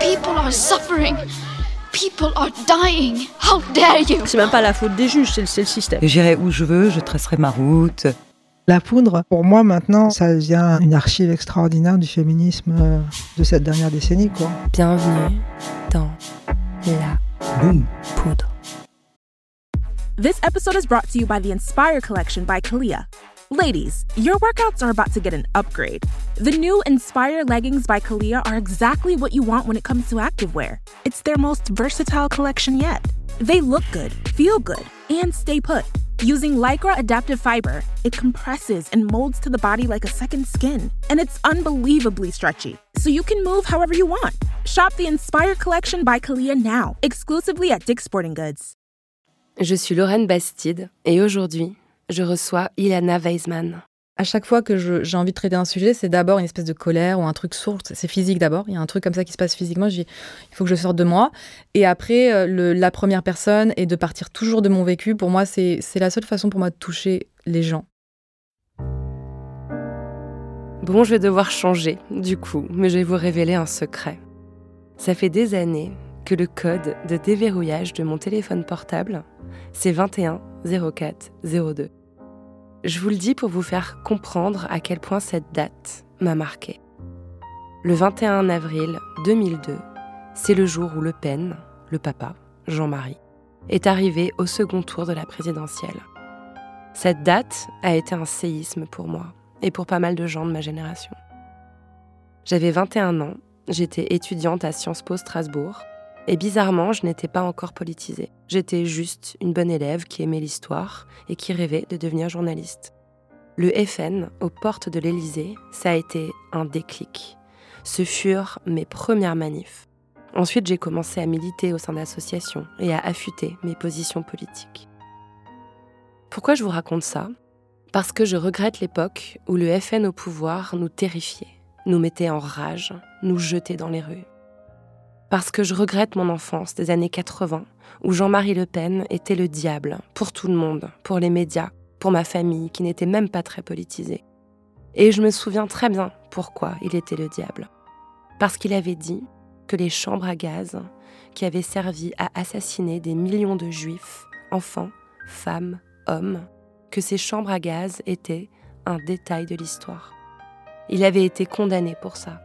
People are suffering. People are dying. How dare you? C'est même pas la faute des juges, c'est le, le système. J'irai où je veux, je tracerai ma route. La poudre, pour moi maintenant, ça devient une archive extraordinaire du féminisme euh, de cette dernière décennie. Quoi. Bienvenue dans la Boum. poudre. This episode is brought to you by the Inspire collection by Kalia. Ladies, your workouts are about to get an upgrade. The new Inspire leggings by Kalia are exactly what you want when it comes to activewear. It's their most versatile collection yet. They look good, feel good, and stay put. Using Lycra adaptive fiber, it compresses and molds to the body like a second skin. And it's unbelievably stretchy, so you can move however you want. Shop the Inspire collection by Kalia now, exclusively at Dick's Sporting Goods. Je suis Lorraine Bastide et aujourd'hui, je reçois Ilana Weisman. À chaque fois que j'ai envie de traiter un sujet, c'est d'abord une espèce de colère ou un truc sourd. C'est physique d'abord. Il y a un truc comme ça qui se passe physiquement. Je dis, il faut que je sorte de moi. Et après, euh, le- la première personne est de partir toujours de mon vécu. Pour moi, c'est c'est la seule façon pour moi de toucher les gens. Bon, je vais devoir changer, du coup, mais je vais vous révéler un secret. Ça fait des années que le code de déverrouillage de mon téléphone portable, c'est 21 04 02. Je vous le dis pour vous faire comprendre à quel point cette date m'a marqué. Le 21 avril 2002, c'est le jour où Le Pen, le papa, Jean-Marie, est arrivé au second tour de la présidentielle. Cette date a été un séisme pour moi et pour pas mal de gens de ma génération. J'avais 21 ans, j'étais étudiante à Sciences Po Strasbourg, et bizarrement, je n'étais pas encore politisée. J'étais juste une bonne élève qui aimait l'histoire et qui rêvait de devenir journaliste. Le FN, aux portes de l'Élysée, ça a été un déclic. Ce furent mes premières manifs. Ensuite, j'ai commencé à militer au sein d'associations et à affûter mes positions politiques. Pourquoi je vous raconte ça? Parce que je regrette l'époque où le FN au pouvoir nous terrifiait, nous mettait en rage, nous jetait dans les rues. Parce que je regrette mon enfance des années 80, où Jean-Marie Le Pen était le diable pour tout le monde, pour les médias, pour ma famille qui n'était même pas très politisée. Et je me souviens très bien pourquoi il était le diable. Parce qu'il avait dit que les chambres à gaz, qui avaient servi à assassiner des millions de juifs, enfants, femmes, hommes, que ces chambres à gaz étaient un détail de l'histoire. Il avait été condamné pour ça.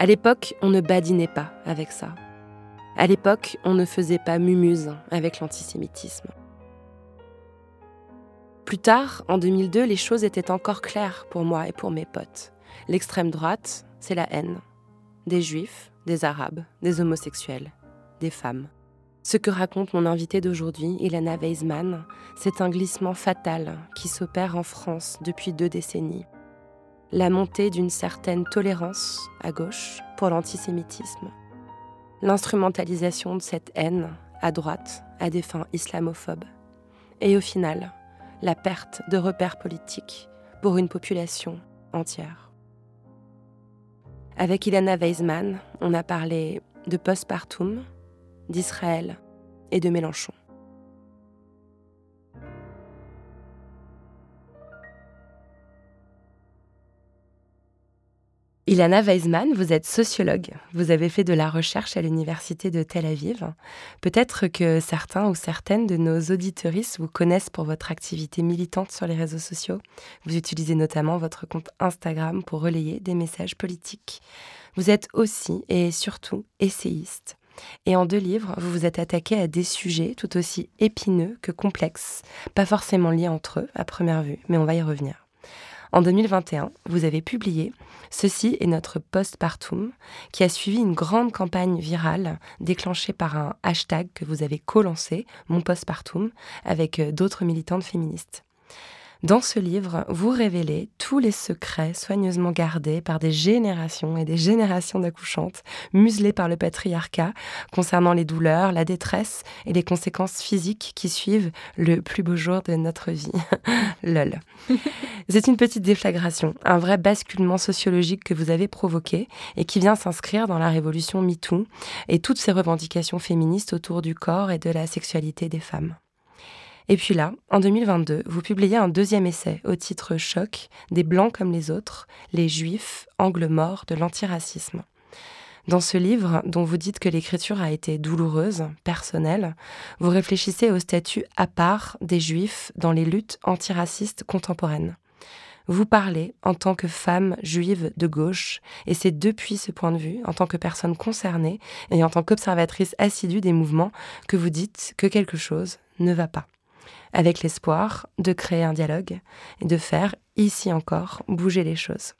À l'époque, on ne badinait pas avec ça. À l'époque, on ne faisait pas mumuse avec l'antisémitisme. Plus tard, en 2002, les choses étaient encore claires pour moi et pour mes potes. L'extrême droite, c'est la haine. Des juifs, des arabes, des homosexuels, des femmes. Ce que raconte mon invité d'aujourd'hui, Ilana Weisman, c'est un glissement fatal qui s'opère en France depuis deux décennies. La montée d'une certaine tolérance à gauche pour l'antisémitisme. L'instrumentalisation de cette haine à droite à des fins islamophobes. Et au final, la perte de repères politiques pour une population entière. Avec Ilana Weisman, on a parlé de postpartum, d'Israël et de Mélenchon. Ilana Weisman, vous êtes sociologue. Vous avez fait de la recherche à l'université de Tel Aviv. Peut-être que certains ou certaines de nos auditeuristes vous connaissent pour votre activité militante sur les réseaux sociaux. Vous utilisez notamment votre compte Instagram pour relayer des messages politiques. Vous êtes aussi et surtout essayiste. Et en deux livres, vous vous êtes attaqué à des sujets tout aussi épineux que complexes, pas forcément liés entre eux à première vue, mais on va y revenir. En 2021, vous avez publié Ceci est notre postpartum, qui a suivi une grande campagne virale déclenchée par un hashtag que vous avez co-lancé, Mon postpartum, avec d'autres militantes féministes. Dans ce livre, vous révélez tous les secrets soigneusement gardés par des générations et des générations d'accouchantes, muselées par le patriarcat, concernant les douleurs, la détresse et les conséquences physiques qui suivent le plus beau jour de notre vie. Lol. C'est une petite déflagration, un vrai basculement sociologique que vous avez provoqué et qui vient s'inscrire dans la révolution MeToo et toutes ces revendications féministes autour du corps et de la sexualité des femmes. Et puis là, en 2022, vous publiez un deuxième essai au titre Choc, des Blancs comme les autres, les Juifs, angle mort de l'antiracisme. Dans ce livre, dont vous dites que l'écriture a été douloureuse, personnelle, vous réfléchissez au statut à part des Juifs dans les luttes antiracistes contemporaines. Vous parlez en tant que femme juive de gauche, et c'est depuis ce point de vue, en tant que personne concernée et en tant qu'observatrice assidue des mouvements, que vous dites que quelque chose ne va pas avec l'espoir de créer un dialogue et de faire, ici encore, bouger les choses.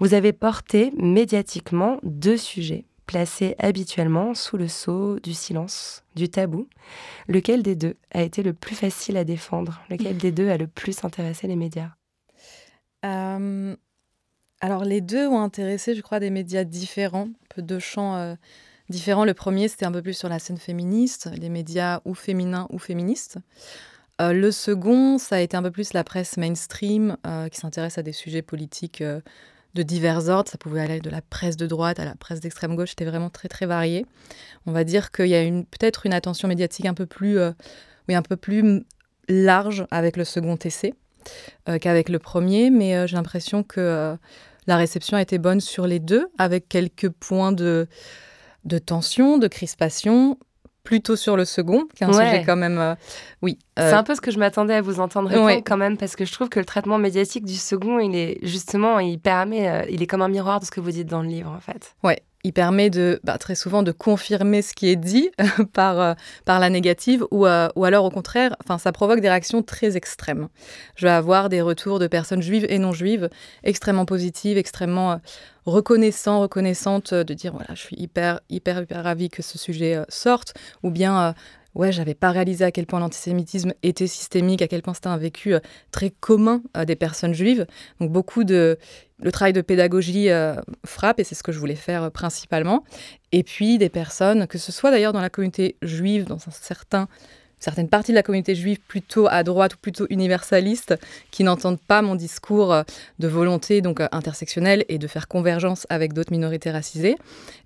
Vous avez porté médiatiquement deux sujets placés habituellement sous le sceau du silence, du tabou. Lequel des deux a été le plus facile à défendre? Lequel des deux a le plus intéressé les médias? Euh, Alors les deux ont intéressé, je crois, des médias différents, un peu deux champs euh, différents. Le premier, c'était un peu plus sur la scène féministe, les médias ou féminins ou féministes. Euh, le second, ça a été un peu plus la presse mainstream euh, qui s'intéresse à des sujets politiques euh, de divers ordres. Ça pouvait aller de la presse de droite à la presse d'extrême gauche. C'était vraiment très très varié. On va dire qu'il y a peut-être une attention médiatique un peu plus, oui, un peu plus large avec le second essai qu'avec le premier, mais j'ai l'impression que la réception a été bonne sur les deux, avec quelques points de, de tension, de crispation, plutôt sur le second, qui est un sujet quand même. Euh, oui. Euh, C'est un peu ce que je m'attendais à vous entendre répondre quand même, parce que je trouve que le traitement médiatique du second, il est justement, il permet, euh, il est comme un miroir de ce que vous dites dans le livre, en fait. Ouais, il permet de, bah, très souvent de confirmer ce qui est dit par, par la négative ou, ou alors au contraire, ça provoque des réactions très extrêmes. Je vais avoir des retours de personnes juives et non juives extrêmement positives, extrêmement euh, reconnaissants, reconnaissantes de dire voilà, je suis hyper, hyper, hyper ravie que ce sujet sorte ou bien ouais, j'avais pas réalisé à quel point l'antisémitisme était systémique, à quel point c'était un vécu très commun des personnes juives. Donc beaucoup de le travail de pédagogie euh, frappe, et c'est ce que je voulais faire euh, principalement. Et puis des personnes, que ce soit d'ailleurs dans la communauté juive, dans un certain certaines parties de la communauté juive plutôt à droite ou plutôt universaliste qui n'entendent pas mon discours euh, de volonté donc euh, intersectionnelle et de faire convergence avec d'autres minorités racisées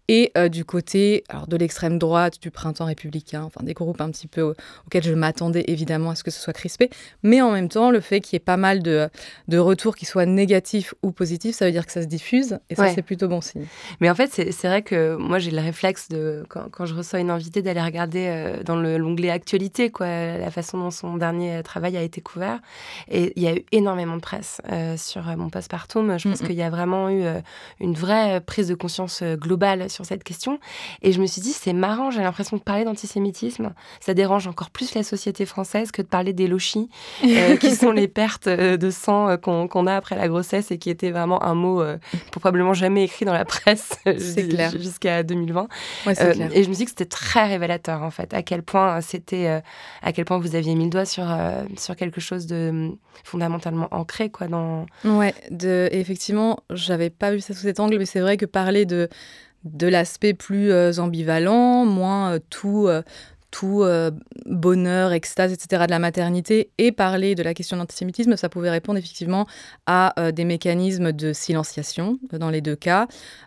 et euh, du côté alors, de l'extrême droite, du printemps républicain, enfin des groupes un petit peu auxquels je m'attendais évidemment à ce que ce soit crispé, mais en même temps le fait qu'il y ait pas mal de, de retours qui soient négatifs ou positifs, ça veut dire que ça se diffuse et ça c'est plutôt bon signe. Mais en fait c'est vrai que moi j'ai le réflexe de quand, quand, je reçois une invitée d'aller regarder dans l'onglet actualité quoi, la façon dont son dernier travail a été couvert. Et il y a eu énormément de presse euh, sur euh, mon postpartum. Je pense qu'il y a vraiment eu euh, une vraie prise de conscience globale sur cette question. Et je me suis dit, c'est marrant, j'ai l'impression de parler d'antisémitisme. Ça dérange encore plus la société française que de parler des lochis, qui sont les pertes de sang qu'on a après la grossesse et qui était vraiment un mot probablement jamais écrit dans la presse jusqu'à 2020. et je me suis dit que c'était très révélateur, en fait, à quel point c'était à quel point vous aviez mis le doigt sur, euh, sur quelque chose de hum, fondamentalement ancré quoi, dans... Ouais, de, effectivement, j'avais pas vu ça sous cet angle, mais c'est vrai que parler de, de l'aspect plus euh, ambivalent, moins euh, tout, tout euh, bonheur, extase, etc. de la maternité et parler de la question de l'antisémitisme, ça pouvait répondre effectivement à euh, des mécanismes de silenciation euh, dans les deux cas,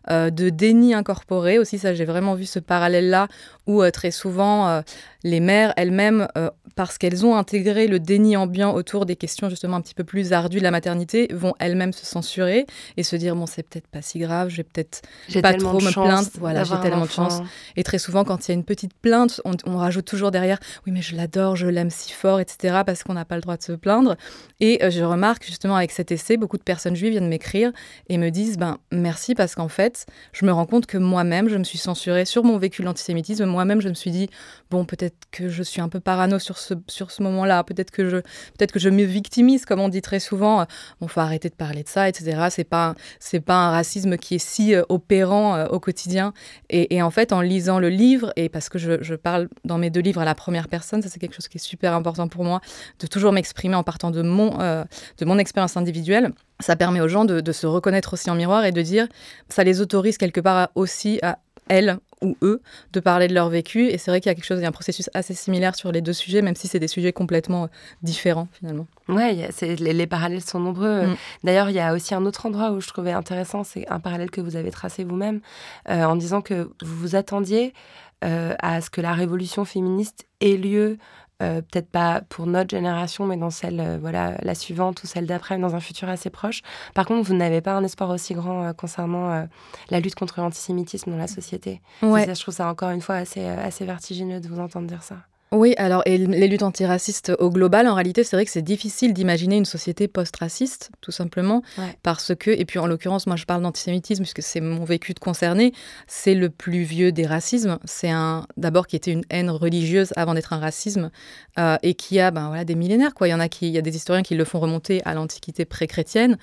de déni incorporé aussi, ça j'ai vraiment vu ce parallèle-là où très souvent les mères elles-mêmes, parce qu'elles ont intégré le déni ambiant autour des questions justement un petit peu plus ardues de la maternité, vont elles-mêmes se censurer et se dire bon c'est peut-être pas si grave, je vais peut-être pas trop me plaindre, voilà j'ai tellement de chance. Et très souvent quand il y a une petite plainte, on, on rajoute toujours derrière, oui, mais je l'adore, je l'aime si fort, etc., parce qu'on n'a pas le droit de se plaindre. Et euh, je remarque justement avec cet essai, beaucoup de personnes juives viennent m'écrire et me disent, ben merci, parce qu'en fait, je me rends compte que moi-même, je me suis censurée sur mon vécu de l'antisémitisme. Moi-même, je me suis dit, bon, peut-être que je suis un peu parano sur ce, sur ce moment-là, peut-être que, je, peut que je me victimise, comme on dit très souvent, bon, faut arrêter de parler de ça, etc. C'est pas, c'est pas un racisme qui est si euh, opérant euh, au quotidien. Et, en fait, en lisant le livre, et parce que je, je parle dans mes deux livres à la première personne. Ça, c'est quelque chose qui est super important pour moi, de toujours m'exprimer en partant de mon, de mon expérience individuelle. Ça permet aux gens de, de, se reconnaître aussi en miroir et de dire, ça les autorise quelque part aussi à elles ou eux de parler de leur vécu. Et c'est vrai qu'il y a quelque chose, il y a un processus assez similaire sur les deux sujets, même si c'est des sujets complètement différents finalement. Ouais, les, les, parallèles sont nombreux. Mm. D'ailleurs, il y a aussi un autre endroit où je trouvais intéressant, c'est un parallèle que vous avez tracé vous-même, euh, en disant que vous vous attendiez euh, à ce que la révolution féministe ait lieu euh, peut-être pas pour notre génération, mais dans celle, euh, voilà, la suivante ou celle d'après, dans un futur assez proche. Par contre, vous n'avez pas un espoir aussi grand euh, concernant la lutte contre l'antisémitisme dans la société. Ouais. Ça, je trouve ça encore une fois assez, assez vertigineux de vous entendre dire ça. Oui, alors, et les luttes antiracistes au global, en réalité, c'est vrai que c'est difficile d'imaginer une société post-raciste, tout simplement, parce que, et puis en l'occurrence, moi je parle d'antisémitisme puisque c'est mon vécu de concerné, c'est le plus vieux des racismes. C'est un, d'abord, qui était une haine religieuse avant d'être un racisme, euh, et qui a ben, voilà, des millénaires. Quoi. Il y en a qui, il y a des historiens qui le font remonter à l'Antiquité pré-chrétienne.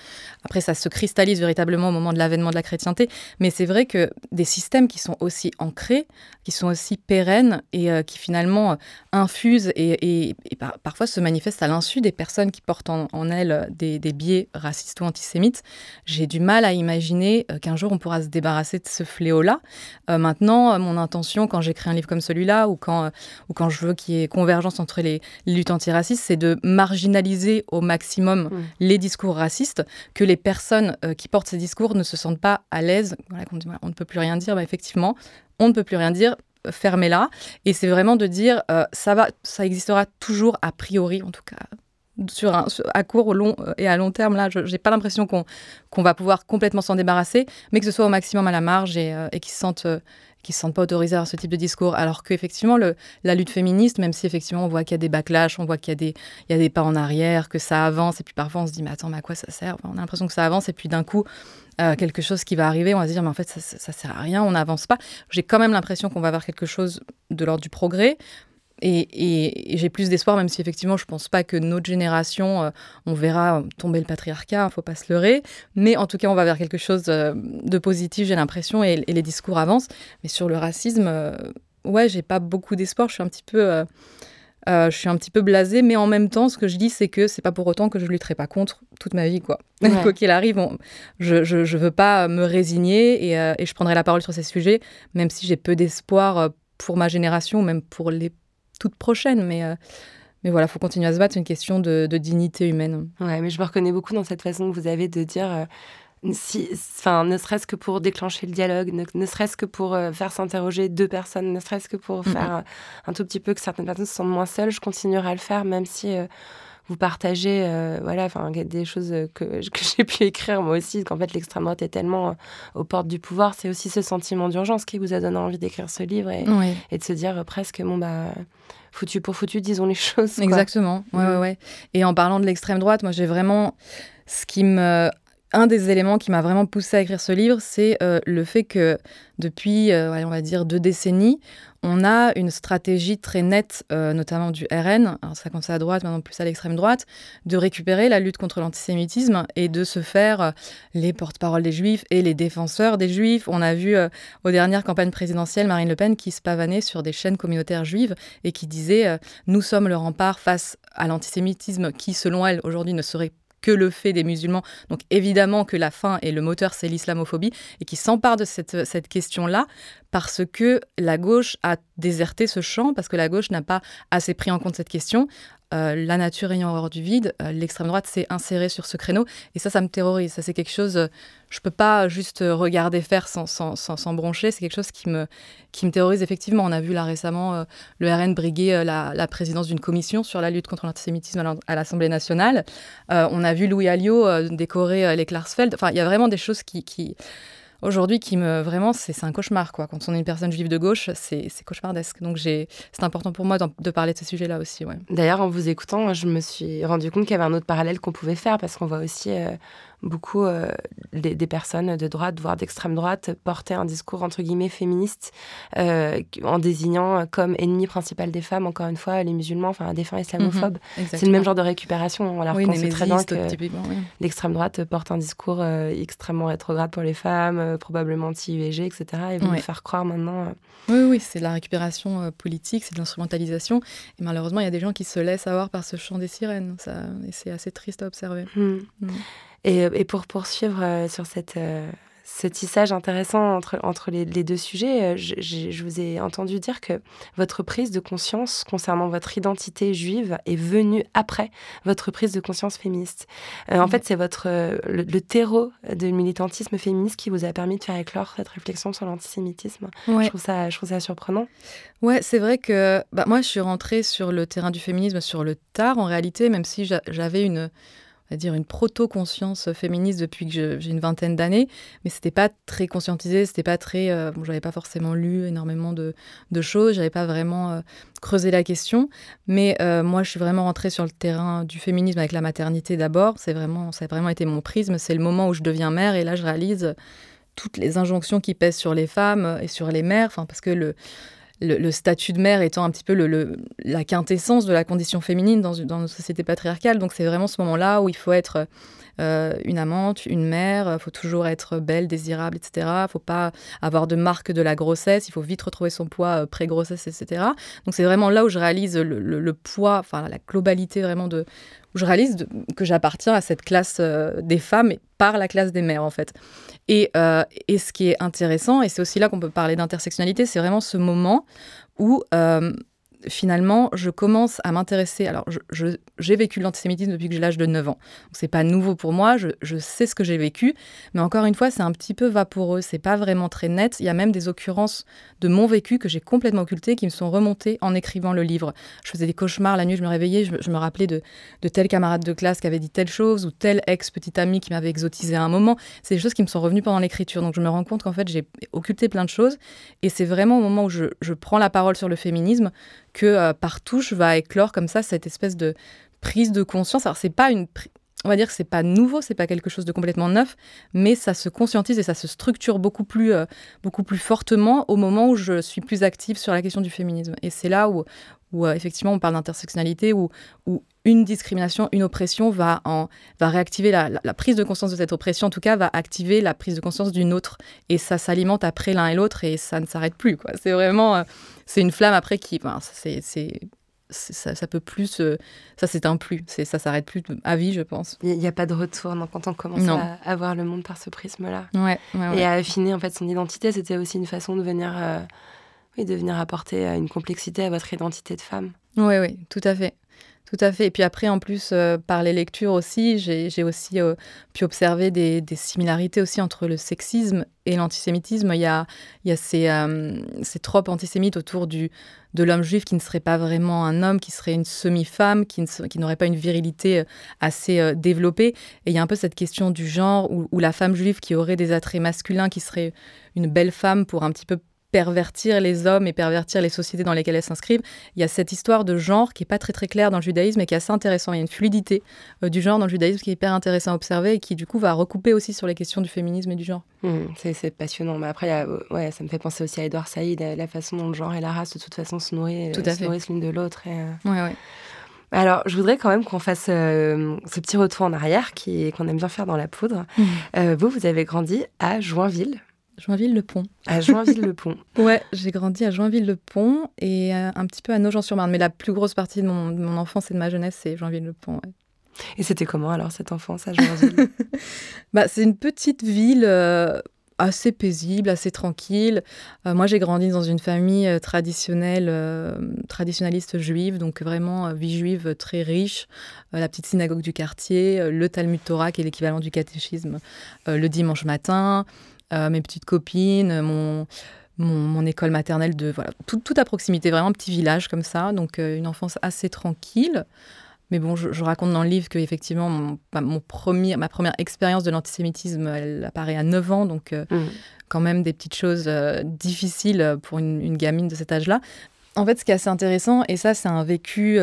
Après, ça se cristallise véritablement au moment de l'avènement de la chrétienté. Mais c'est vrai que des systèmes qui sont aussi ancrés, qui sont aussi pérennes et euh, qui finalement infuse et, parfois se manifeste à l'insu des personnes qui portent en, elles des, biais racistes ou antisémites. J'ai du mal à imaginer euh, qu'un jour on pourra se débarrasser de ce fléau-là. Euh, maintenant, euh, mon intention quand j'écris un livre comme celui-là ou quand, ou quand je veux qu'il y ait convergence entre les, luttes antiracistes, c'est de marginaliser au maximum mmh. les discours racistes, que les personnes qui portent ces discours ne se sentent pas à l'aise. Voilà, on ne peut plus rien dire, bah, effectivement, on ne peut plus rien dire fermez-la. Et c'est vraiment de dire, euh, ça, va, ça existera toujours a priori, en tout cas sur un, à court, long euh, et à long terme, là, je n'ai pas l'impression qu'on va pouvoir complètement s'en débarrasser, mais que ce soit au maximum à la marge et, euh, et qu'ils qui se sentent pas autorisés à ce type de discours. Alors qu'effectivement, la lutte féministe, même si effectivement on voit qu'il y a des backlash, on voit qu'il y, y a des pas en arrière, que ça avance, et puis parfois on se dit, mais attends, mais à quoi ça sert? On a l'impression que ça avance, et puis d'un coup, euh, quelque chose qui va arriver, on va se dire, mais en fait, ça, sert à rien, on n'avance pas. J'ai quand même l'impression qu'on va avoir quelque chose de l'ordre du progrès. Et, j'ai plus d'espoir, même si effectivement, je ne pense pas que notre génération, euh, on verra tomber le patriarcat, il ne faut pas se leurrer. Mais en tout cas, on va vers quelque chose euh, de positif, j'ai l'impression, et, les discours avancent. Mais sur le racisme, ouais, j'ai pas beaucoup d'espoir. Je suis un petit peu. Je suis un petit peu blasée, mais en même temps, ce que je dis, c'est que c'est pas pour autant que je lutterai pas contre toute ma vie, quoi. quoi qu'il arrive, je, je, veux pas me résigner et, et, je prendrai la parole sur ces sujets, même si j'ai peu d'espoir pour ma génération, même pour les toute prochaine, mais, euh, mais voilà, il faut continuer à se battre. C'est une question de, dignité humaine. Ouais, mais je me reconnais beaucoup dans cette façon que vous avez de dire. Euh, si, enfin, ne serait-ce que pour déclencher le dialogue, ne, serait-ce que pour euh, faire s'interroger deux personnes, ne serait-ce que pour faire un tout petit peu que certaines personnes se sentent moins seules, je continuerai à le faire, même si vous partagez voilà enfin des choses que, que j'ai pu écrire moi aussi qu'en fait l'extrême droite est tellement aux portes du pouvoir c'est aussi ce sentiment d'urgence qui vous a donné envie d'écrire ce livre et, et, de se dire presque bon bah foutu pour foutu, disons les choses. Exactement, ouais, ouais, ouais. Et en parlant de l'extrême droite, moi j'ai vraiment ce qui me un des éléments qui m'a vraiment poussé à écrire ce livre, c'est euh, le fait que depuis, euh, on va dire, deux décennies, on a une stratégie très nette, euh, notamment du RN, ça commence à droite, maintenant plus à l'extrême droite, de récupérer la lutte contre l'antisémitisme et de se faire les porte-parole des juifs et les défenseurs des juifs. On a vu aux dernières campagnes présidentielles Marine Le Pen qui se pavanait sur des chaînes communautaires juives et qui disait Nous sommes le rempart face à l'antisémitisme qui, selon elle, aujourd'hui ne serait que le fait des musulmans. Donc évidemment que la fin et le moteur, c'est l'islamophobie, et qui s'empare de cette, cette question-là parce que la gauche a déserté ce champ, parce que la gauche n'a pas assez pris en compte cette question. Euh, la nature ayant horreur du vide, euh, l'extrême droite s'est insérée sur ce créneau. Et ça, ça me terrorise. Ça, c'est quelque chose, euh, je peux pas juste regarder faire sans, sans, sans, broncher. C'est quelque chose qui me, qui me terrorise effectivement. On a vu là récemment le RN briguer la, la, présidence d'une commission sur la lutte contre l'antisémitisme à l'Assemblée nationale. on a vu Louis Alliot décorer les Klarsfeld. Enfin, il y a vraiment des choses qui, qui aujourd'hui qui me vraiment c'est un cauchemar quoi. Quand on est une personne juive de gauche, c'est cauchemardesque. Donc c'est important pour moi de parler de ce sujet-là aussi. D'ailleurs, en vous écoutant, je me suis rendu compte qu'il y avait un autre parallèle qu'on pouvait faire parce qu'on voit aussi euh, beaucoup des personnes de droite, voire d'extrême droite, portaient un discours entre guillemets féministe en désignant comme ennemi principal des femmes, encore une fois, les musulmans, enfin des fins islamophobes. Mhm, c'est le même genre de récupération. Alors qu'on sait très bien que l'extrême droite porte un discours extrêmement rétrograde pour les femmes, probablement anti-UEG, etc. Et vous faire croire maintenant. Oui, oui, c'est de la récupération politique, c'est de l'instrumentalisation. Et malheureusement, il y a des gens qui se laissent avoir par ce chant des sirènes. Ça, et c'est assez triste à observer. Hmm. Hmm. Et, et, pour poursuivre euh, sur cette, euh, ce tissage intéressant entre, entre les, deux sujets, euh, je, je, vous ai entendu dire que votre prise de conscience concernant votre identité juive est venue après votre prise de conscience féministe. En mm. fait, c'est votre le, terreau de militantisme féministe qui vous a permis de faire éclore cette réflexion sur l'antisémitisme. Je, trouve ça, je trouve ça surprenant. Ouais, c'est vrai que bah, moi, je suis rentrée sur le terrain du féminisme sur le tard, en réalité, même si j'avais une à dire une proto-conscience féministe depuis que j'ai une vingtaine d'années, mais c'était pas très conscientisé, c'était pas très, euh, bon, j'avais pas forcément lu énormément de, de choses, j'avais pas vraiment euh, creusé la question, mais euh, moi je suis vraiment rentrée sur le terrain du féminisme avec la maternité d'abord, c'est vraiment, ça a vraiment été mon prisme, c'est le moment où je deviens mère et là je réalise toutes les injonctions qui pèsent sur les femmes et sur les mères, enfin parce que le le, statut de mère étant un petit peu la quintessence de la condition féminine dans, dans une société patriarcale. Donc c'est vraiment ce moment-là où il faut être une amante, une mère, il faut toujours être belle, désirable, etc. Faut pas avoir de marque de la grossesse, il faut vite retrouver son poids euh, pré-grossesse, etc. Donc c'est vraiment là où je réalise le, poids, enfin la globalité vraiment de... où je réalise que j'appartiens à cette classe euh, des femmes par la classe des mères en fait. Et, et ce qui est intéressant, et c'est aussi là qu'on peut parler d'intersectionnalité, c'est vraiment ce moment où finalement, je commence à m'intéresser. Alors, j'ai vécu l'antisémitisme depuis que j'ai l'âge de 9 ans. C'est pas nouveau pour moi, je, sais ce que j'ai vécu, mais encore une fois, c'est un petit peu vaporeux, c'est pas vraiment très net. Il y a même des occurrences de mon vécu que j'ai complètement occultées qui me sont remontées en écrivant le livre. Je faisais des cauchemars la nuit, je me réveillais, je, me rappelais de, tel camarade de classe qui avait dit telle chose ou tel ex-petit ami qui m'avait exotisé à un moment. C'est des choses qui me sont revenues pendant l'écriture. Donc, je me rends compte qu'en fait, j'ai occulté plein de choses et c'est vraiment au moment où je prends la parole sur le féminisme que euh, par va éclore comme ça cette espèce de prise de conscience. Alors c'est pas une on va dire que c'est pas nouveau, c'est pas quelque chose de complètement neuf, mais ça se conscientise et ça se structure beaucoup plus, euh, beaucoup plus fortement au moment où je suis plus active sur la question du féminisme. Et c'est là où, où euh, effectivement on parle d'intersectionnalité, où, où une discrimination, une oppression va, en, va réactiver la, prise de conscience de cette oppression, en tout cas va activer la prise de conscience d'une autre. Et ça s'alimente après l'un et l'autre et ça ne s'arrête plus. C'est vraiment, c'est une flamme après qui, enfin, c'est ça, ça, peut plus, ça c'est un plus, ça s'arrête plus à vie, je pense. Il n'y a, pas de retour quand on commence à, à, voir le monde par ce prisme-là. Ouais, Et à affiner en fait son identité, c'était aussi une façon de venir, euh, oui, de venir apporter euh, une complexité à votre identité de femme. Oui, oui, tout à fait. Tout à fait. Et puis après, en plus, euh, par les lectures aussi, j'ai aussi euh, pu observer des, similarités aussi entre le sexisme et l'antisémitisme. Il y a, euh, ces, tropes antisémites autour du, de l'homme juif qui ne serait pas vraiment un homme, qui serait une semi-femme, qui, qui n'aurait pas une virilité assez développée. Et il y a un peu cette question du genre où, où la femme juive qui aurait des attraits masculins, qui serait une belle femme pour un petit peu pervertir les hommes et pervertir les sociétés dans lesquelles elles s'inscrivent. Il y a cette histoire de genre qui est pas très très claire dans le judaïsme et qui est assez intéressant. Il y a une fluidité euh, du genre dans le judaïsme qui est hyper intéressant à observer et qui du coup va recouper aussi sur les questions du féminisme et du genre. Mmh, c'est passionnant. Mais après, ouais, ça me fait penser aussi à Edouard Saïd, la façon dont le genre et la race de toute façon se, nourrissent, Tout à se nourrissent l'une de l'autre. Et... Euh, ouais, ouais. Alors, je voudrais quand même qu'on fasse euh, ce petit retour en arrière qu'on aime bien faire dans la poudre. Mmh. vous, vous avez grandi à Joinville. Joinville-le-Pont. À Joinville-le-Pont. ouais, j'ai grandi à Joinville-le-Pont et euh, un petit peu à Nogent-sur-Marne. Mais la plus grosse partie de mon, enfance et de ma jeunesse, c'est Joinville-le-Pont. Et c'était comment alors cette enfance à Joinville? Bah, C'est une petite ville euh, assez paisible, assez tranquille. Euh, moi, j'ai grandi dans une famille traditionnelle, traditionnaliste juive, donc vraiment vie juive très riche. la petite synagogue du quartier, le Talmud Torah, qui est l'équivalent du catéchisme, le dimanche matin. Euh, mes petites copines, mon, mon, école maternelle, de voilà, tout, à proximité, vraiment un petit village comme ça, donc euh, une enfance assez tranquille. Mais bon, je, raconte dans le livre que effectivement, mon, mon premier, ma première expérience de l'antisémitisme, elle apparaît à 9 ans, donc euh, mmh. quand même des petites choses difficiles pour une, une, gamine de cet âge-là. En fait, ce qui est assez intéressant, et ça, c'est un vécu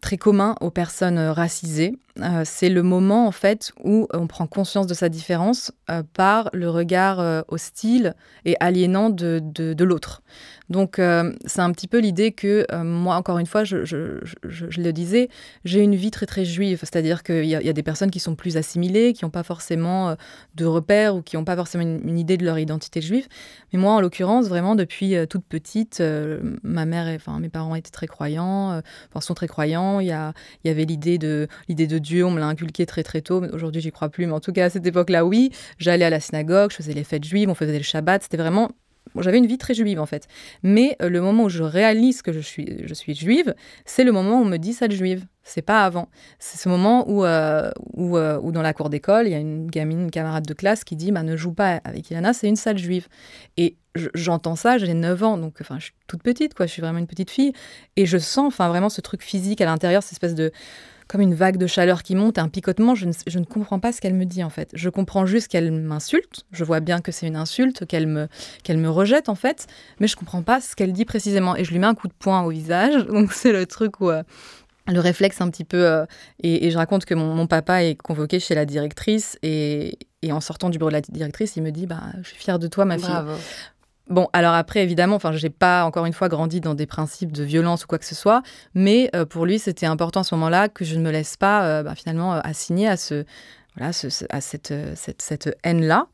très commun aux personnes racisées, euh, c'est le moment en fait où on prend conscience de sa différence euh, par le regard euh, hostile et aliénant de, de, l'autre. Donc c'est un petit peu l'idée que moi, encore une fois, je, je, le disais, j'ai une vie très très juive, c'est-à-dire qu'il y, y, a des personnes qui sont plus assimilées, qui n'ont pas forcément de repères ou qui n'ont pas forcément une, une, idée de leur identité juive. Mais moi, en l'occurrence, vraiment depuis toute petite, ma mère, enfin mes parents étaient très croyants, enfin sont très croyants. Il y, y avait l'idée de l'idée de Dieu, on me l'a inculqué très très tôt. Aujourd'hui, j'y crois plus, mais en tout cas à cette époque-là, oui. J'allais à la synagogue, je faisais les fêtes juives, on faisait le Shabbat. C'était vraiment j'avais une vie très juive en fait. Mais euh, le moment où je réalise que je suis, je suis juive, c'est le moment où on me dit sale juive. C'est pas avant. C'est ce moment où, euh, où, euh, où, dans la cour d'école, il y a une gamine, une camarade de classe qui dit bah, ne joue pas avec Ilana, c'est une sale juive. Et j'entends ça, j'ai 9 ans, donc enfin, je suis toute petite, quoi. Je suis vraiment une petite fille. Et je sens enfin, vraiment ce truc physique à l'intérieur, cette espèce de comme une vague de chaleur qui monte, un picotement. Je ne, je ne comprends pas ce qu'elle me dit en fait. Je comprends juste qu'elle m'insulte. Je vois bien que c'est une insulte, qu'elle me, me rejette en fait, mais je comprends pas ce qu'elle dit précisément. Et je lui mets un coup de poing au visage. Donc c'est le truc où. Euh, le réflexe un petit peu. Euh, et, et, je raconte que mon, mon, papa est convoqué chez la directrice et, et, en sortant du bureau de la directrice, il me dit bah, Je suis fière de toi, ma Bravo. Bon, alors après, évidemment, enfin, j'ai pas encore une fois grandi dans des principes de violence ou quoi que ce soit, mais euh, pour lui, c'était important à ce moment-là que je ne me laisse pas euh, bah, finalement euh, assigner à ce, voilà, à cette, cette, cette haine-là.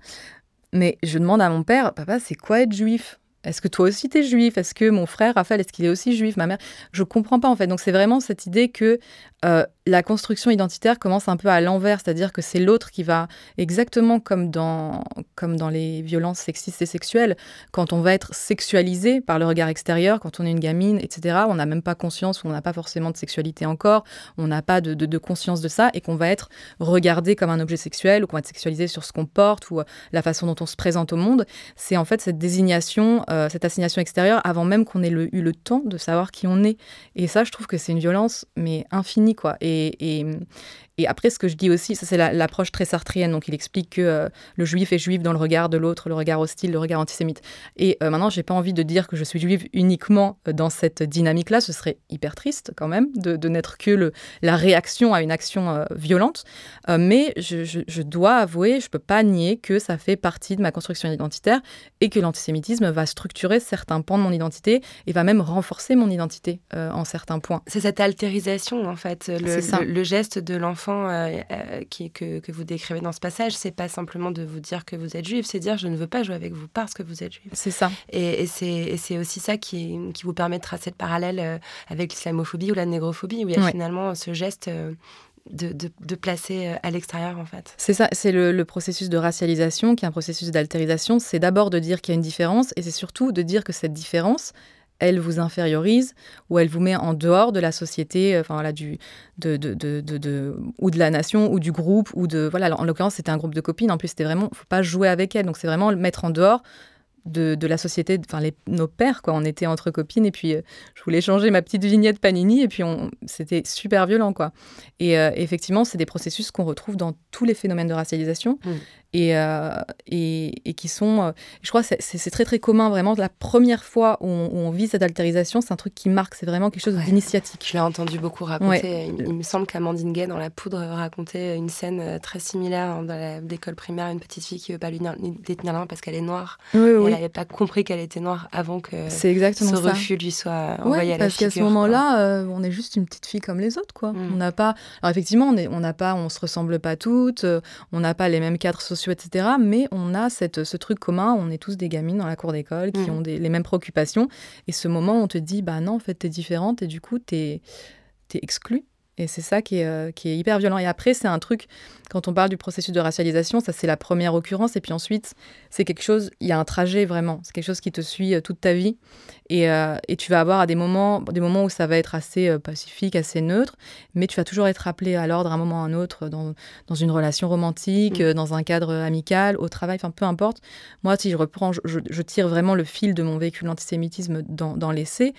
Mais je demande à mon père, papa, c'est quoi être juif? Est-ce que toi aussi t'es juif? Est-ce que mon frère Raphaël, est-ce qu'il est aussi juif? Ma mère, je comprends pas en fait. Donc c'est vraiment cette idée que euh, la construction identitaire commence un peu à l'envers, c'est-à-dire que c'est l'autre qui va exactement comme dans comme dans les violences sexistes et sexuelles, quand on va être sexualisé par le regard extérieur, quand on est une gamine, etc. On n'a même pas conscience, ou on n'a pas forcément de sexualité encore, on n'a pas de, conscience de ça, et qu'on va être regardé comme un objet sexuel ou qu'on va être sexualisé sur ce qu'on porte ou euh, la façon dont on se présente au monde. C'est en fait cette désignation euh, cette assignation extérieure avant même qu'on ait eu le temps de savoir qui on est. Et ça, je trouve que c'est une violence, mais infinie, quoi. Et, et, et après, ce que je dis aussi, ça c'est l'approche la, très sartrienne, donc il explique que euh, le juif est juif dans le regard de l'autre, le regard hostile, le regard antisémite. Et euh, maintenant, j'ai pas envie de dire que je suis juive uniquement euh, dans cette dynamique-là, ce serait hyper triste quand même de, de n'être que le, la réaction à une action euh, violente. mais je, je, je, dois avouer, je peux pas nier que ça fait partie de ma construction identitaire et que l'antisémitisme va structurer certains pans de mon identité et va même renforcer mon identité en certains points. C'est cette altérisation en fait, le, le, le geste de l'enfant euh, euh, qui, que, que, vous décrivez dans ce passage, c'est pas simplement de vous dire que vous êtes juif, c'est dire je ne veux pas jouer avec vous parce que vous êtes juif. C'est ça. Et, et c'est aussi ça qui, qui, vous permet de tracer le parallèle euh, avec l'islamophobie ou la négrophobie, où il y a ouais. finalement ce geste de, de, de, placer à l'extérieur, en fait. C'est ça, c'est le, le, processus de racialisation qui est un processus d'altérisation. C'est d'abord de dire qu'il y a une différence et c'est surtout de dire que cette différence, elle vous infériorise ou elle vous met en dehors de la société, enfin voilà, du, de, de, de, de, ou de la nation ou du groupe ou de voilà. En l'occurrence, c'était un groupe de copines. En plus, c'était vraiment, faut pas jouer avec elles. Donc c'est vraiment le mettre en dehors de, de, la société, enfin nos pères quoi. On était entre copines et puis euh, je voulais changer ma petite vignette Panini et puis c'était super violent quoi. Et euh, effectivement, c'est des processus qu'on retrouve dans tous les phénomènes de racialisation. Mmh. Et, euh, et, et, qui sont, je crois, c'est très très commun vraiment. La première fois où on, où on vit cette altérisation, c'est un truc qui marque, c'est vraiment quelque chose ouais. d'initiatique. Je l'ai entendu beaucoup raconter. Ouais. Il, il, me semble qu'Amandine Gay, dans La Poudre, racontait une scène très similaire dans l'école primaire, une petite fille qui ne veut pas lui détenir la main parce qu'elle est noire. Oui, oui. Elle n'avait pas compris qu'elle était noire avant que exactement ce ça. refus lui soit envoyé ouais, à la parce qu'à ce moment-là, euh, on est juste une petite fille comme les autres, quoi. Mm. On n'a pas. Alors effectivement, on n'a pas, on se ressemble pas toutes, euh, on n'a pas les mêmes cadres sociaux, etc. Mais on a cette, ce truc commun, on est tous des gamines dans la cour d'école qui mmh. ont des, les mêmes préoccupations. Et ce moment, on te dit, bah non, en fait, t'es différente et du coup, t'es es exclue. Et c'est ça qui est, euh, qui est, hyper violent. Et après, c'est un truc, quand on parle du processus de racialisation, ça c'est la première occurrence. Et puis ensuite, c'est quelque chose, il y a un trajet vraiment. C'est quelque chose qui te suit euh, toute ta vie. Et, euh, et, tu vas avoir à des moments, des moments où ça va être assez euh, pacifique, assez neutre, mais tu vas toujours être appelé à l'ordre à un moment ou à un autre, dans, dans une relation romantique, mmh. dans un cadre amical, au travail, enfin peu importe. Moi, si je reprends, je, je, tire vraiment le fil de mon véhicule antisémitisme dans, dans l'essai.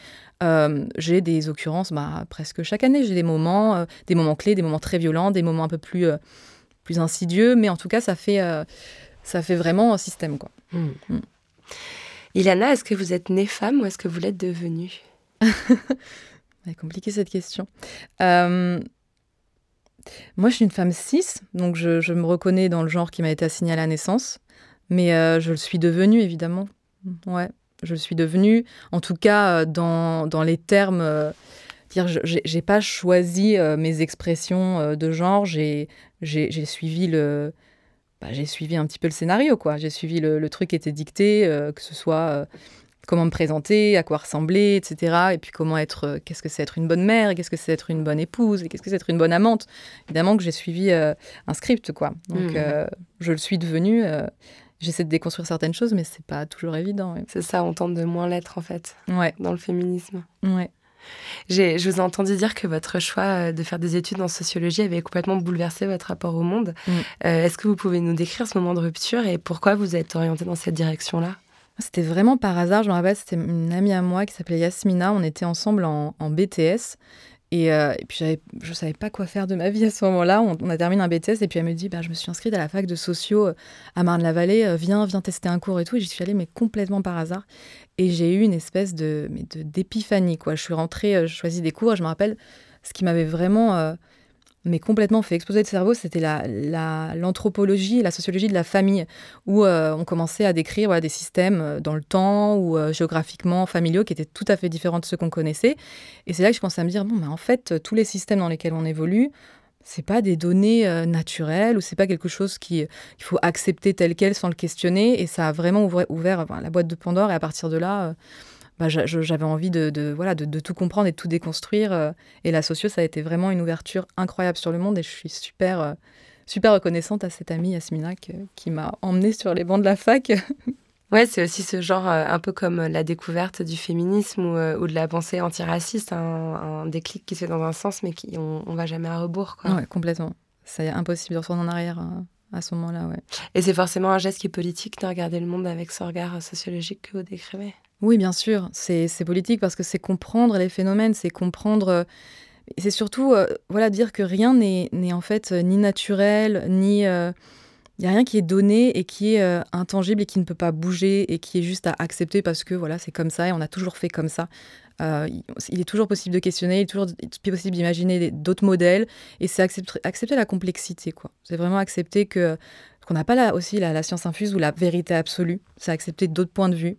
Euh, j'ai des occurrences bah, presque chaque année. J'ai des moments, euh, des moments clés, des moments très violents, des moments un peu plus, euh, plus insidieux, mais en tout cas, ça fait, ça fait vraiment un système. Quoi. Mmh. Mmh. Ilana, est-ce que vous êtes née femme ou est-ce que vous l'êtes devenue? C'est compliqué cette question. Moi, je suis une femme cis, donc je, je, me reconnais dans le genre qui m'a été assigné à la naissance. Mais je le suis devenue, évidemment. Ouais, je le suis devenue. En tout cas, euh, dans, dans les termes. Euh, dire, j'ai pas choisi euh, mes expressions euh, de genre, j'ai suivi le. Bah, j'ai suivi un petit peu le scénario, quoi. J'ai suivi le, le, truc qui était dicté, que ce soit comment me présenter, à quoi ressembler, etc. Et puis comment être, qu'est-ce que c'est être une bonne mère, qu'est-ce que c'est être une bonne épouse, qu'est-ce que c'est être une bonne amante. Évidemment que j'ai suivi un script, quoi. Donc mmh. je le suis devenue j'essaie de déconstruire certaines choses, mais c'est pas toujours évident. C'est ça, on tente de moins l'être en fait. Ouais. Dans le féminisme. Ouais. Je vous ai entendu dire que votre choix de faire des études en sociologie avait complètement bouleversé votre rapport au monde. Mm. Euh, Est-ce que vous pouvez nous décrire ce moment de rupture et pourquoi vous êtes orienté dans cette direction-là? C'était vraiment par hasard. Je me rappelle, c'était une amie à moi qui s'appelait Yasmina. On était ensemble en, en BTS. Et, euh, et, puis, je ne savais pas quoi faire de ma vie à ce moment-là. On, a terminé un BTS et puis elle me dit bah, Je me suis inscrite à la fac de sociaux euh, à Marne-la-Vallée. Euh, viens, viens tester un cours et tout. Et j'y suis allée, mais complètement par hasard. Et j'ai eu une espèce de, d'épiphanie. quoi. Je suis rentrée, je choisis des cours et je me rappelle ce qui m'avait vraiment. Mais complètement fait exploser le cerveau, c'était l'anthropologie la, la sociologie de la famille, où euh, on commençait à décrire des systèmes euh, dans le temps ou euh, géographiquement familiaux qui étaient tout à fait différents de ceux qu'on connaissait. Et c'est là que je commençais à me dire, bon, mais en fait, tous les systèmes dans lesquels on évolue, c'est pas des données naturelles ou c'est pas quelque chose qu'il faut accepter tel quel sans le questionner. Et ça a vraiment ouvert, la boîte de Pandore. Et à partir de là, bah, j'avais envie de, de voilà, de, de, tout comprendre et de tout déconstruire. Euh, et la socio, ça a été vraiment une ouverture incroyable sur le monde. Et je suis super, euh, super reconnaissante à cette amie Yasmina qui, qui m'a emmenée sur les bancs de la fac. Ouais, c'est aussi ce genre, euh, un peu comme la découverte du féminisme ou, ou de la pensée antiraciste, un, un, déclic qui se fait dans un sens, mais qui on, on va jamais à rebours. Quoi. Ouais, complètement. C'est impossible de retourner en arrière à ce moment-là, ouais. Et c'est forcément un geste qui est politique de regarder le monde avec ce regard sociologique que vous décrivez. Oui, bien sûr, c'est politique parce que c'est comprendre les phénomènes, c'est comprendre. C'est surtout, euh, voilà, dire que rien n'est en fait ni naturel, ni. Euh, il n'y a rien qui est donné et qui est euh, intangible et qui ne peut pas bouger et qui est juste à accepter parce que voilà, c'est comme ça et on a toujours fait comme ça. Euh, il est toujours possible de questionner, il est toujours possible d'imaginer d'autres modèles et c'est accepter, la complexité. quoi. C'est vraiment accepter que qu'on n'a pas là aussi la, science infuse ou la vérité absolue, c'est accepter d'autres points de vue.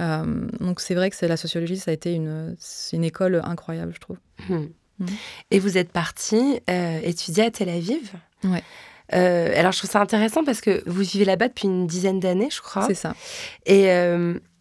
Euh, donc c'est vrai que c'est la sociologie, ça a été une, une école incroyable, je trouve. Mmh. Mmh. Et vous êtes partie euh, étudier à Tel Aviv Ouais. Euh, alors, je trouve ça intéressant parce que vous vivez là-bas depuis une dizaine d'années, je crois. C'est ça. Et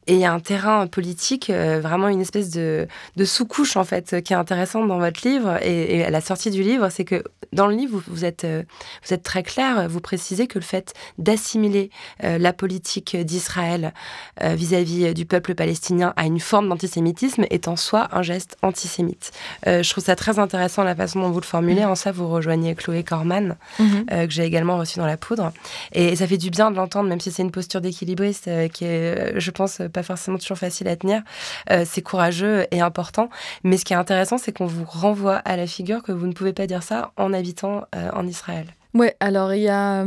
et il y a un terrain politique, euh, vraiment une espèce de, de sous-couche, en fait, qui est intéressante dans votre livre. Et, et à la sortie du livre, c'est que dans le livre, vous, vous, êtes, euh, vous êtes très clair, vous précisez que le fait d'assimiler euh, la politique d'Israël vis-à-vis du peuple palestinien à une forme d'antisémitisme est en soi un geste antisémite. Je trouve ça très intéressant la façon dont vous le formulez. En ça, vous rejoignez Chloé Corman, mm -hmm. que j'ai également reçue dans la poudre. Et, ça fait du bien de l'entendre, même si c'est une posture d'équilibriste qui est, je pense, pas forcément toujours facile à tenir. Euh, c'est courageux et important. Mais ce qui est intéressant, c'est qu'on vous renvoie à la figure que vous ne pouvez pas dire ça en habitant euh, en Israël. Ouais, alors il y a.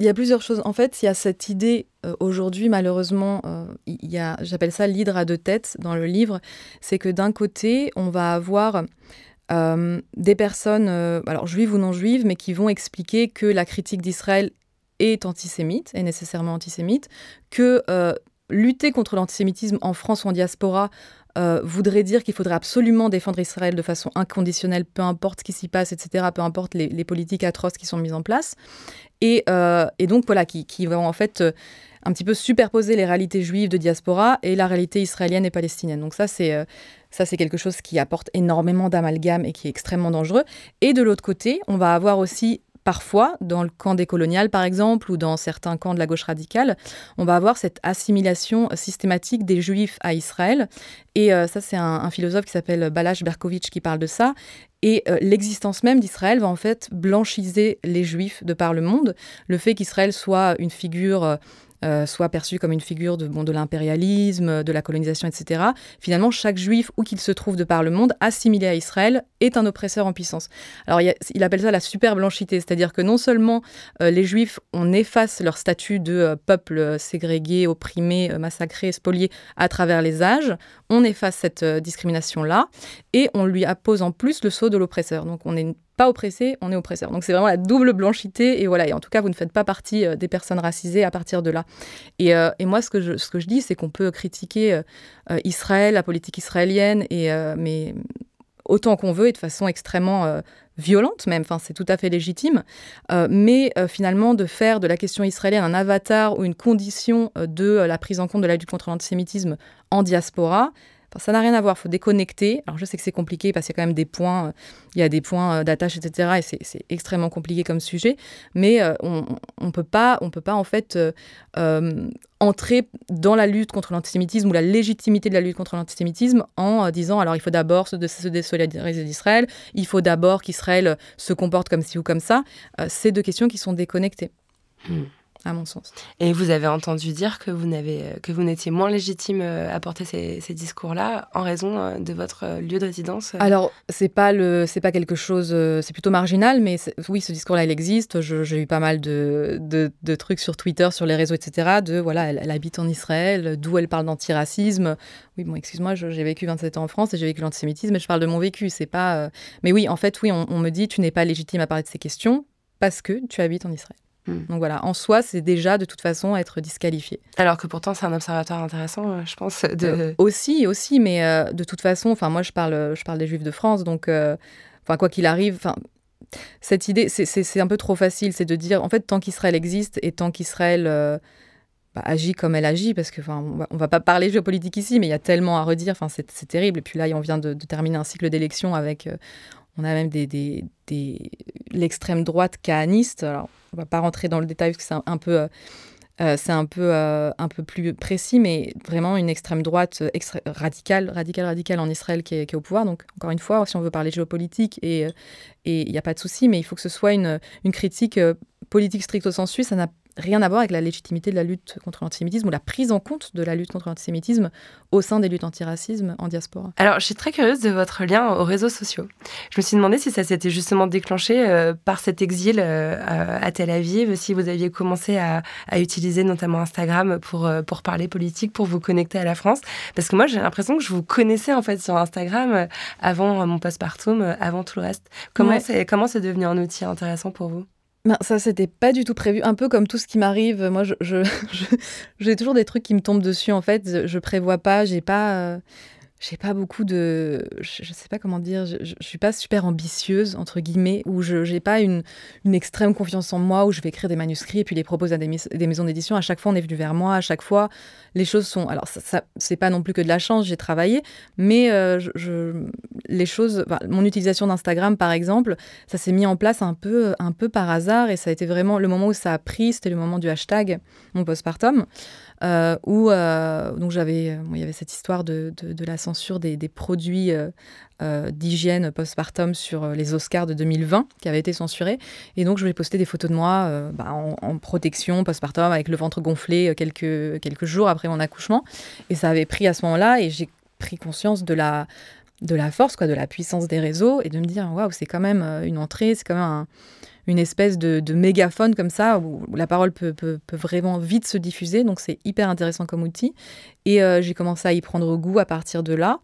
Il y a plusieurs choses. En fait, il y a cette idée euh, aujourd'hui, malheureusement, euh, il y a, j'appelle ça l'hydre à deux têtes dans le livre. C'est que d'un côté, on va avoir euh, des personnes, alors juives ou non juives, mais qui vont expliquer que la critique d'Israël est antisémite, est nécessairement antisémite, que lutter contre l'antisémitisme en France ou en diaspora euh, voudrait dire qu'il faudrait absolument défendre Israël de façon inconditionnelle, peu importe ce qui s'y passe, etc., peu importe les, politiques atroces qui sont mises en place. Et, euh, et donc, voilà, qui, qui, vont en fait euh, un petit peu superposer les réalités juives de diaspora et la réalité israélienne et palestinienne. Donc ça, c'est... Ça, c'est quelque chose qui apporte énormément d'amalgame et qui est extrêmement dangereux. Et de l'autre côté, on va avoir aussi parfois, dans le camp décolonial par exemple, ou dans certains camps de la gauche radicale, on va avoir cette assimilation systématique des juifs à Israël. Et euh, ça, c'est un, philosophe qui s'appelle Balash Berkovitch qui parle de ça. Et euh, l'existence même d'Israël va en fait blanchiser les juifs de par le monde. Le fait qu'Israël soit une figure... Euh, soit perçu comme une figure de, bon, de l'impérialisme, de la colonisation, etc. Finalement, chaque juif, où qu'il se trouve de par le monde, assimilé à Israël, est un oppresseur en puissance. Alors, il appelle ça la super blanchité, c'est-à-dire que non seulement euh, les juifs, on efface leur statut de euh, peuple ségrégué, opprimé, massacré, spolié à travers les âges, on efface cette discrimination-là, et on lui appose en plus le sceau de l'oppresseur. Donc, on est pas oppressé, on est oppresseur. Donc c'est vraiment la double blanchité. Et voilà, et en tout cas, vous ne faites pas partie euh, des personnes racisées à partir de là. Et, euh, et moi, ce que je, ce que je dis, c'est qu'on peut critiquer euh, Israël, la politique israélienne, et, mais autant qu'on veut et de façon extrêmement violente même, enfin, c'est tout à fait légitime, mais finalement de faire de la question israélienne un avatar ou une condition de la prise en compte de la lutte contre l'antisémitisme en diaspora, ça n'a rien à voir, il faut déconnecter. Alors je sais que c'est compliqué parce qu'il y a quand même des points, euh, il y a des points euh, d'attache, etc. Et c'est extrêmement compliqué comme sujet. Mais euh, on ne peut, pas, on peut pas en fait entrer dans la lutte contre l'antisémitisme ou la légitimité de la lutte contre l'antisémitisme en disant alors il faut d'abord se, se, désolidariser d'Israël, il faut d'abord qu'Israël se comporte comme ci ou comme ça. c'est deux questions qui sont déconnectées. Hmm à mon sens. Et vous avez entendu dire que vous n'avez que vous n'étiez moins légitime euh, à porter ces, discours-là en raison euh, de votre euh, lieu de résidence. Alors c'est pas le c'est pas quelque chose c'est plutôt marginal mais oui ce discours-là il existe. J'ai eu pas mal de, de, trucs sur Twitter sur les réseaux etc. De voilà elle, habite en Israël d'où elle parle d'antiracisme. Oui bon excuse-moi j'ai vécu 27 ans en France et j'ai vécu l'antisémitisme et je parle de mon vécu c'est pas mais oui en fait oui on, on me dit tu n'es pas légitime à parler de ces questions parce que tu habites en Israël. Hmm. Donc voilà, en soi, c'est déjà de toute façon être disqualifié. Alors que pourtant, c'est un observatoire intéressant, euh, je pense. De... Euh, aussi, aussi, mais euh, de toute façon, enfin moi, je parle, je parle des Juifs de France, donc, enfin quoi qu'il arrive, enfin cette idée, c'est un peu trop facile, c'est de dire, en fait, tant qu'Israël existe et tant qu'Israël bah, agit comme elle agit, parce que, enfin, on va, va pas parler géopolitique ici, mais il y a tellement à redire, enfin, c'est terrible. Et puis là, on vient de, de terminer un cycle d'élections avec on a même des, des, l'extrême droite cahaniste. Alors, on va pas rentrer dans le détail parce que c'est un, peu, euh, euh, c'est un peu, euh, un peu plus précis, mais vraiment une extrême droite radicale, radicale, radicale en Israël qui est, qui est, au pouvoir. Donc, encore une fois, si on veut parler géopolitique, et il n'y a pas de souci, mais il faut que ce soit une, une critique politique stricto sensu. Ça n'a rien à voir avec la légitimité de la lutte contre l'antisémitisme ou la prise en compte de la lutte contre l'antisémitisme au sein des luttes antiracisme en diaspora. Alors, je suis très curieuse de votre lien aux réseaux sociaux. Je me suis demandé si ça s'était justement déclenché euh, par cet exil euh, à Tel Aviv, si vous aviez commencé à, utiliser notamment Instagram pour, euh, pour parler politique, pour vous connecter à la France. Parce que moi, j'ai l'impression que je vous connaissais en fait sur Instagram avant mon postpartum, avant tout le reste. Comment comment c'est devenu un outil intéressant pour vous? Ben, ça, c'était pas du tout prévu. Un peu comme tout ce qui m'arrive. Moi, je, je, toujours des trucs qui me tombent dessus, en fait. Je prévois pas, j'ai pas. Euh, j'ai pas beaucoup de. Je, sais pas comment dire. Je, je, suis pas super ambitieuse, entre guillemets, ou je j'ai pas une, une extrême confiance en moi, où je vais écrire des manuscrits et puis les proposer à des, des maisons d'édition. À chaque fois, on est venu vers moi. À chaque fois, les choses sont. Alors, ça, ça c'est pas non plus que de la chance, j'ai travaillé, mais euh, je, les choses. mon utilisation d'Instagram, par exemple, ça s'est mis en place un peu, un peu par hasard et ça a été vraiment le moment où ça a pris, c'était le moment du hashtag, mon postpartum. Euh, où euh, donc j'avais, euh, il y avait cette histoire de, la censure des, produits d'hygiène postpartum sur les Oscars de 2020 qui avaient été censurés. Et donc je voulais poster des photos de moi bah, en, en, protection postpartum avec le ventre gonflé quelques, quelques jours après mon accouchement. Et ça avait pris à ce moment-là et j'ai pris conscience de la de la force, quoi, de la puissance des réseaux et de me dire waouh, c'est quand même une entrée, c'est quand même un, une espèce de, mégaphone comme ça, où, la parole peut, vraiment vite se diffuser. Donc c'est hyper intéressant comme outil. Et euh, j'ai commencé à y prendre goût à partir de là.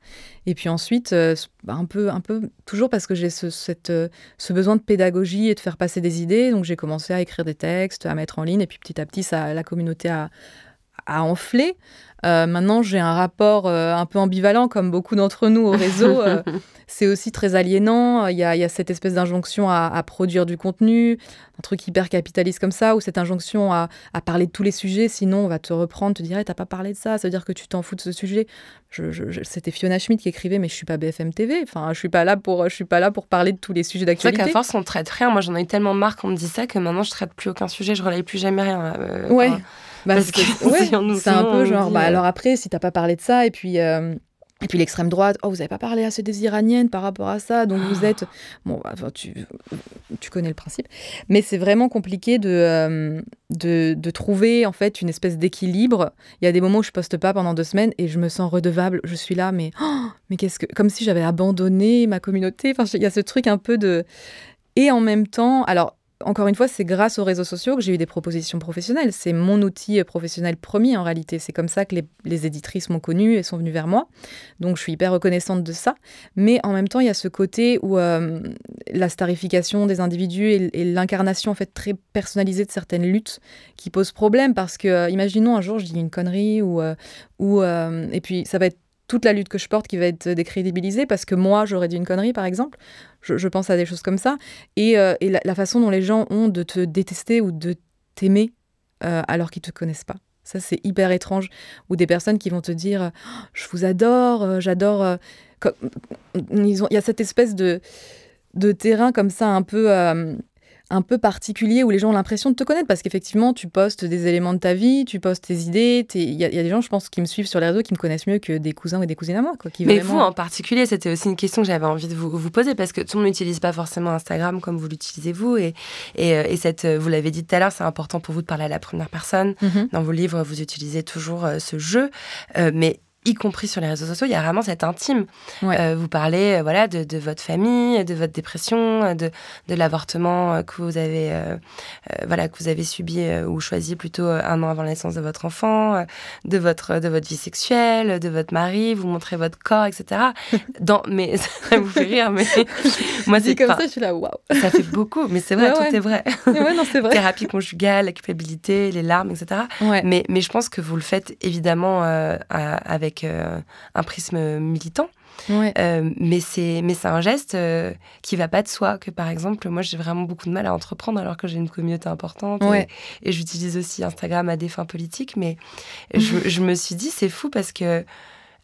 Et puis ensuite, euh, bah, un, peu, un peu, toujours parce que j'ai ce, euh, ce besoin de pédagogie et de faire passer des idées. Donc j'ai commencé à écrire des textes, à mettre en ligne. Et puis petit à petit, ça, la communauté a, a enflé. Euh, maintenant, j'ai un rapport euh, un peu ambivalent, comme beaucoup d'entre nous au réseau. Euh, c'est aussi très aliénant. Il y a, cette espèce d'injonction à, produire du contenu, un truc hyper capitaliste comme ça, ou cette injonction à, parler de tous les sujets. Sinon, on va te reprendre, te dire hey, T'as pas parlé de ça, ça veut dire que tu t'en fous de ce sujet. C'était Fiona Schmidt qui écrivait Mais je suis pas BFM TV. Enfin, je suis pas là pour, je suis pas là pour parler de tous les sujets d'actualité. C'est vrai qu'à force, on traite rien. Moi, j'en ai tellement marre qu'on me dit ça que maintenant, je traite plus aucun sujet, je relaye plus jamais rien. ouais. Bah, Parce que, c'est un peu genre, bah, alors après, si t'as pas parlé de ça, et puis. Euh, et puis l'extrême droite, oh, vous n'avez pas parlé assez des Iraniennes par rapport à ça, donc vous êtes... Bon, bah, tu, tu connais le principe. Mais c'est vraiment compliqué de, euh, de, de, trouver, en fait, une espèce d'équilibre. Il y a des moments où je poste pas pendant deux semaines et je me sens redevable. Je suis là, mais... Oh, mais qu'est-ce que... Comme si j'avais abandonné ma communauté. Enfin, il y a ce truc un peu de... Et en même temps, alors, encore une fois, c'est grâce aux réseaux sociaux que j'ai eu des propositions professionnelles. C'est mon outil professionnel premier en réalité. C'est comme ça que les, éditrices m'ont connue et sont venues vers moi. Donc je suis hyper reconnaissante de ça. Mais en même temps, il y a ce côté où euh, la starification des individus et, l'incarnation en très personnalisée de certaines luttes qui posent problème parce que, euh, imaginons un jour, je dis une connerie ou, euh, ou et puis ça va être toute la lutte que je porte qui va être décrédibilisée parce que moi, j'aurais dit une connerie, par exemple. Je, pense à des choses comme ça. Et, euh, la, façon dont les gens ont de te détester ou de t'aimer euh, alors qu'ils ne te connaissent pas. Ça, c'est hyper étrange. Ou des personnes qui vont te dire oh, Je vous adore, euh, j'adore. Il y a cette espèce de, de terrain comme ça, un peu un peu particulier où les gens ont l'impression de te connaître parce qu'effectivement, tu postes des éléments de ta vie, tu postes tes idées. Il y, a des gens, je pense, qui me suivent sur les réseaux qui me connaissent mieux que des cousins ou des cousines à moi. Quoi, Mais vous, en particulier, c'était aussi une question que j'avais envie de vous, poser parce que tout le monde n'utilise pas forcément Instagram comme vous l'utilisez vous. Et, et, euh, cette, euh, vous l'avez dit tout à l'heure, c'est important pour vous de parler à la première personne. Mm-hmm. Dans vos livres, vous utilisez toujours euh, ce jeu. mais y compris sur les réseaux sociaux, il y a vraiment cette intime. Euh, vous parlez euh, voilà, de, votre famille, de votre dépression, euh, de, de l'avortement que vous avez voilà que vous avez subi ou choisi plutôt un an avant la naissance de votre enfant, de votre de votre vie sexuelle, de votre mari. Vous montrez votre corps, etc. Dans, mais ça vous fait rire, mais moi c'est comme ça, je suis là waouh. Ça fait beaucoup, mais c'est vrai, tout est vrai. non, c'est vrai. Thérapie conjugale, la culpabilité, les larmes, etc. Mais mais je pense que vous le faites évidemment avec euh, un prisme militant. Euh, mais c'est mais c'est un geste euh, qui va pas de soi que par exemple moi j'ai vraiment beaucoup de mal à entreprendre alors que j'ai une communauté importante et, j'utilise aussi Instagram à des fins politiques. Mais je, me suis dit c'est fou parce que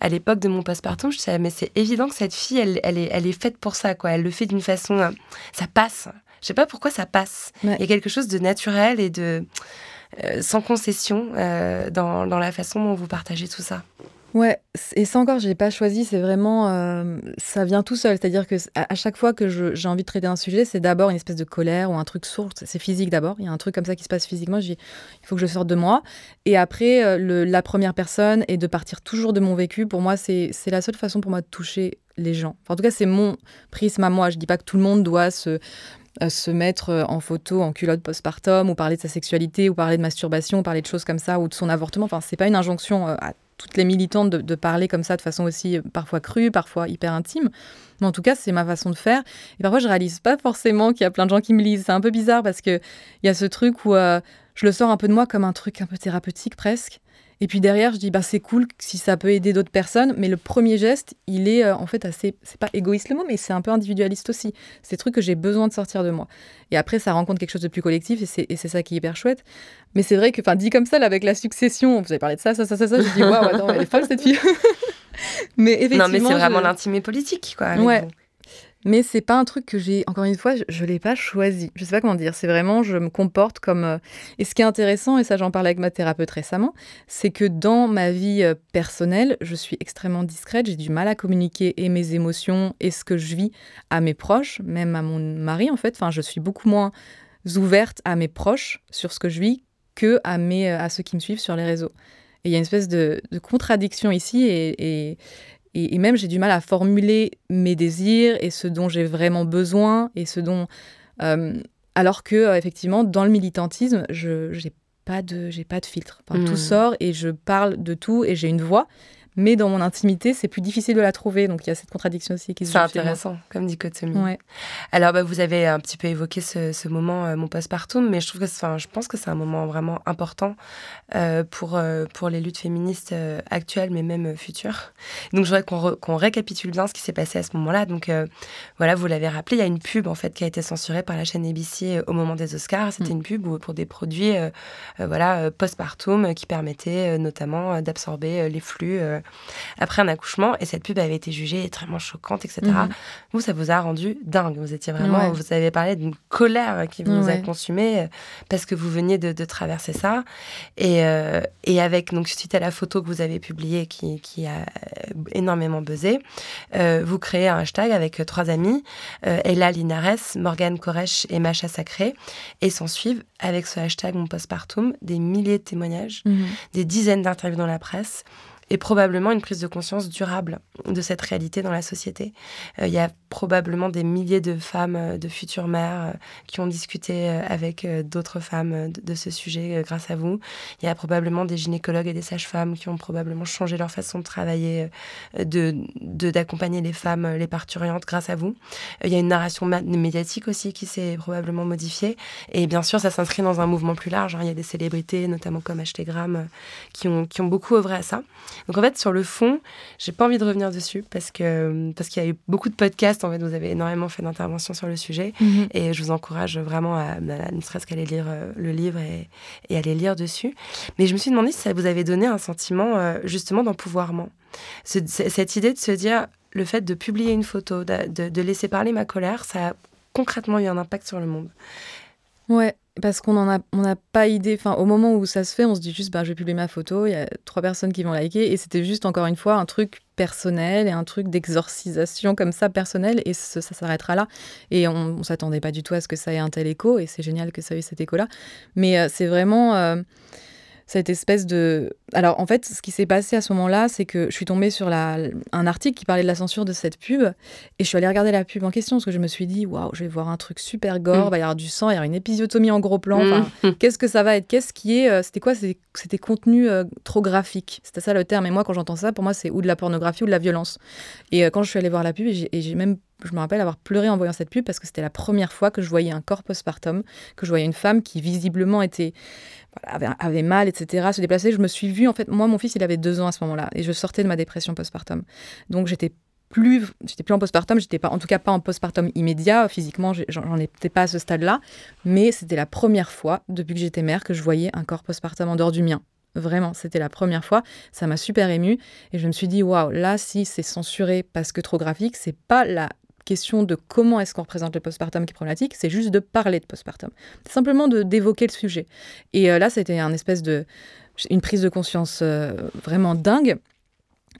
à l'époque de mon passe-partout je savais mais c'est évident que cette fille elle, elle, est, elle est faite pour ça quoi. Elle le fait d'une façon ça passe. Je sais pas pourquoi ça passe. Il y a quelque chose de naturel et de sans concession dans, dans la façon dont vous partagez tout ça Ouais, et ça encore, je l'ai pas choisi, c'est vraiment, euh, ça vient tout seul. C'est-à-dire que à, chaque fois que j'ai envie de traiter un sujet, c'est d'abord une espèce de colère ou un truc sourd. C'est physique d'abord. Il y a un truc comme ça qui se passe physiquement. Je dis, il faut que je sorte de moi. Et après, euh, la première personne est de partir toujours de mon vécu. Pour moi, c'est la seule façon pour moi de toucher les gens. en tout cas, c'est mon prisme à moi. Je dis pas que tout le monde doit se euh, se mettre en photo en culotte postpartum ou parler de sa sexualité ou parler de masturbation, ou parler de choses comme ça ou de son avortement. Enfin, c'est pas une injonction à toutes les militantes de, parler comme ça de façon aussi euh, parfois crue, parfois hyper intime. Mais en tout cas, c'est ma façon de faire. Et parfois, je réalise pas forcément qu'il y a plein de gens qui me lisent. C'est un peu bizarre parce qu'il y a ce truc où euh, je le sors un peu de moi comme un truc un peu thérapeutique presque. Et puis derrière, je dis, bah, c'est cool si ça peut aider d'autres personnes. Mais le premier geste, il est euh, en fait assez. C'est pas égoïste le mot, mais c'est un peu individualiste aussi. C'est des trucs que j'ai besoin de sortir de moi. Et après, ça rencontre quelque chose de plus collectif et c'est ça qui est hyper chouette. Mais c'est vrai que, enfin, dit comme ça, là, avec la succession, vous avez parlé de ça, ça, ça, ça, ça, je dis, waouh, attends, elle est folle cette fille. mais effectivement. Non, mais c'est vraiment l'intime politique, quoi. Ouais. Mais c'est pas un truc que j'ai, encore une fois, je, ne l'ai pas choisi. Je sais pas comment dire. C'est vraiment, je me comporte comme. Euh, et ce qui est intéressant, et ça j'en parlais avec ma thérapeute récemment, c'est que dans ma vie euh, personnelle, je suis extrêmement discrète. J'ai du mal à communiquer et mes émotions et ce que je vis à mes proches, même à mon mari en fait. Enfin, je suis beaucoup moins ouverte à mes proches sur ce que je vis que à, mes, à ceux qui me suivent sur les réseaux. Et il y a une espèce de, contradiction ici et, même, j'ai du mal à formuler mes désirs et ce dont j'ai vraiment besoin et ce dont. Euh, alors que, euh, effectivement, dans le militantisme, je n'ai pas, de, pas de filtre. Tout hmm. sort et je parle de tout et j'ai une voix mais dans mon intimité, c'est plus difficile de la trouver. Donc il y a cette contradiction aussi qui se C'est intéressant comme dichotomie. Ouais. Alors bah, vous avez un petit peu évoqué ce, moment, euh, mon postpartum, mais je trouve que, je pense que c'est un moment vraiment important euh, pour euh, pour les luttes féministes actuelles, mais même futures. Donc je voudrais qu'on récapitule bien ce qui s'est passé à ce moment-là. Donc voilà, vous l'avez rappelé, il y a une pub en fait qui a été censurée par la chaîne ABC au moment des Oscars. C'était mm. une pub pour des produits, voilà, postpartum qui permettaient notamment d'absorber les flux après un accouchement. Et cette pub avait été jugée extrêmement choquante, etc. Mhm. Vous, ça vous a rendu dingue. Vous étiez vraiment, vous avez parlé d'une colère qui vous a consumé euh, parce que vous veniez de, traverser ça. Et, euh, et, avec, donc, suite à la photo que vous avez publiée qui, qui a énormément buzzé, euh, vous créez un hashtag avec trois amis, Ella Linares, Morgane Koresh et Macha Sacré, et s'en suivent avec ce hashtag mon postpartum des milliers de témoignages, mhm. des dizaines d'interviews dans la presse et probablement une prise de conscience durable de cette réalité dans la société. Euh, il y a probablement des milliers de femmes, euh, de futures mères, euh, qui ont discuté avec d'autres femmes de, ce sujet grâce à vous. Il y a probablement des gynécologues et des sages-femmes qui ont probablement changé leur façon de travailler, de d'accompagner les femmes, les parturiantes grâce à vous. Il y a une narration médiatique aussi qui s'est probablement modifiée. Et bien sûr, ça s'inscrit dans un mouvement plus large. Hein. Il y a des célébrités, notamment comme Gram, qui ont, qui ont beaucoup œuvré à ça. Donc en fait, sur le fond, j'ai pas envie de revenir dessus parce que parce qu'il y a eu beaucoup de podcasts. En fait, vous avez énormément fait d'interventions sur le sujet mhm. et je vous encourage vraiment à, ne serait-ce qu'à aller lire euh, le livre et, et aller lire dessus. Mais je me suis demandé si ça vous avait donné un sentiment euh, justement d'empouvoirment. cette idée de se dire le fait de publier une photo, de, de laisser parler ma colère, ça a concrètement eu un impact sur le monde. Ouais, parce qu'on n'en a, on n'a pas idée. Au moment où ça se fait, on se dit juste, bah, je vais publier ma photo. Il y a trois personnes qui vont liker, et c'était juste encore une fois un truc personnel et un truc d'exorcisation comme ça personnel, et ça, s'arrêtera là. Et on, ne s'attendait pas du tout à ce que ça ait un tel écho, et c'est génial que ça ait eu cet écho-là. Mais euh, c'est vraiment. Euh, cette espèce de... Alors en fait, ce qui s'est passé à ce moment-là, c'est que je suis tombée sur la... un article qui parlait de la censure de cette pub, et je suis allée regarder la pub en question, parce que je me suis dit, waouh, je vais voir un truc super gore, il va y avoir du sang, il y aura une épisiotomie en gros plan, mm. qu'est-ce que ça va être Qu'est-ce qui est... Euh, c'était quoi C'était contenu euh, trop graphique. C'était ça le terme, et moi quand j'entends ça, pour moi c'est ou de la pornographie ou de la violence. Et euh, quand je suis allée voir la pub, et j'ai même je me rappelle avoir pleuré en voyant cette pub parce que c'était la première fois que je voyais un corps postpartum, que je voyais une femme qui visiblement était avait, mal, etc., se déplacer. Je me suis vue, en fait, moi, mon fils, il avait deux ans à ce moment-là, et je sortais de ma dépression postpartum. Donc, j'étais plus, j'étais plus en postpartum, j'étais pas, en tout cas pas en postpartum immédiat, physiquement, j'en étais pas à ce stade-là, mais c'était la première fois, depuis que j'étais mère, que je voyais un corps postpartum en dehors du mien. Vraiment, c'était la première fois. Ça m'a super émue. Et je me suis dit, waouh, là, si c'est censuré parce que trop graphique, c'est pas la question de comment est-ce qu'on représente le postpartum qui est problématique, c'est juste de parler de postpartum. Simplement d'évoquer le sujet. Et euh, là, c'était un espèce de une prise de conscience euh, vraiment dingue.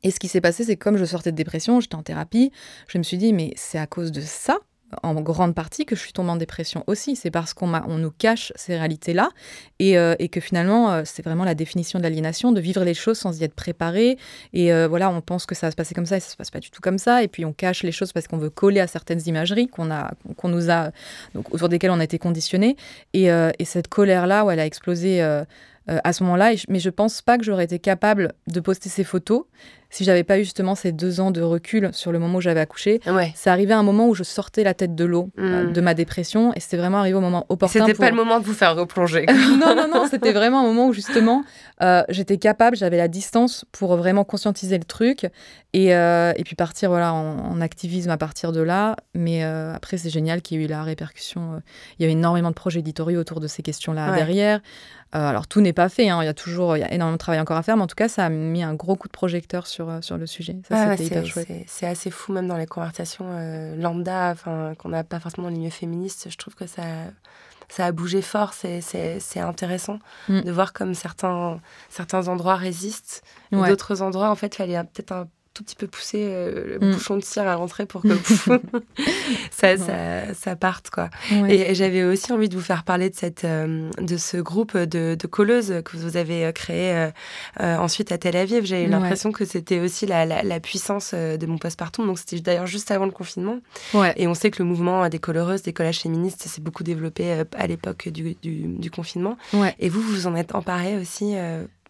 Et ce qui s'est passé, c'est que comme je sortais de dépression, j'étais en thérapie, je me suis dit, mais c'est à cause de ça en grande partie que je suis tombée en dépression aussi. C'est parce qu'on on nous cache ces réalités-là et, euh, et, que finalement, euh, c'est vraiment la définition de l'aliénation, de vivre les choses sans y être préparé. Et euh, voilà, on pense que ça va se passer comme ça et ça se passe pas du tout comme ça. Et puis on cache les choses parce qu'on veut coller à certaines imageries qu'on a, qu'on nous a, autour desquelles on a été conditionné. Et, et cette colère-là, où elle a explosé à ce moment-là. Mais je pense pas que j'aurais été capable de poster ces photos si j'avais pas eu justement ces deux ans de recul sur le moment où j'avais accouché, ouais. c'est arrivé à un moment où je sortais la tête de l'eau euh, hmm. de ma dépression et c'était vraiment arrivé au moment opportun. C'était pas le moment de vous faire replonger. non, non, non, c'était vraiment un moment où justement euh, j'étais capable, j'avais la distance pour vraiment conscientiser le truc et, euh, et puis partir voilà, en, activisme à partir de là. Mais après, c'est génial qu'il y ait eu la répercussion. Il y a eu énormément de projets éditoriaux autour de ces questions-là derrière. Alors tout n'est pas fait, hein. il y a toujours il y a énormément de travail encore à faire, mais en tout cas, ça a mis un gros coup de projecteur sur euh, sur, le sujet. C'est assez fou, même dans les conversations euh, lambda, qu'on n'a pas forcément dans le milieu féministe. Je trouve que ça, ça a bougé fort. C'est intéressant mm. de voir comme certains, certains endroits résistent. D'autres endroits, en fait, il fallait peut-être un tout petit peu pousser euh, le mm. bouchon de cire à l'entrée pour que ça, ça, ça, parte quoi. Et, j'avais aussi envie de vous faire parler de cette euh, de ce groupe de, de colleuses que vous avez euh, créé ensuite à Tel Aviv. J'ai eu l'impression que c'était aussi la, la, puissance de mon postpartum. Donc c'était d'ailleurs juste avant le confinement. Et on sait que le mouvement des coloreuses, des collages féministes, s'est beaucoup développé à l'époque du, du, du, confinement. Et vous, vous en êtes emparé aussi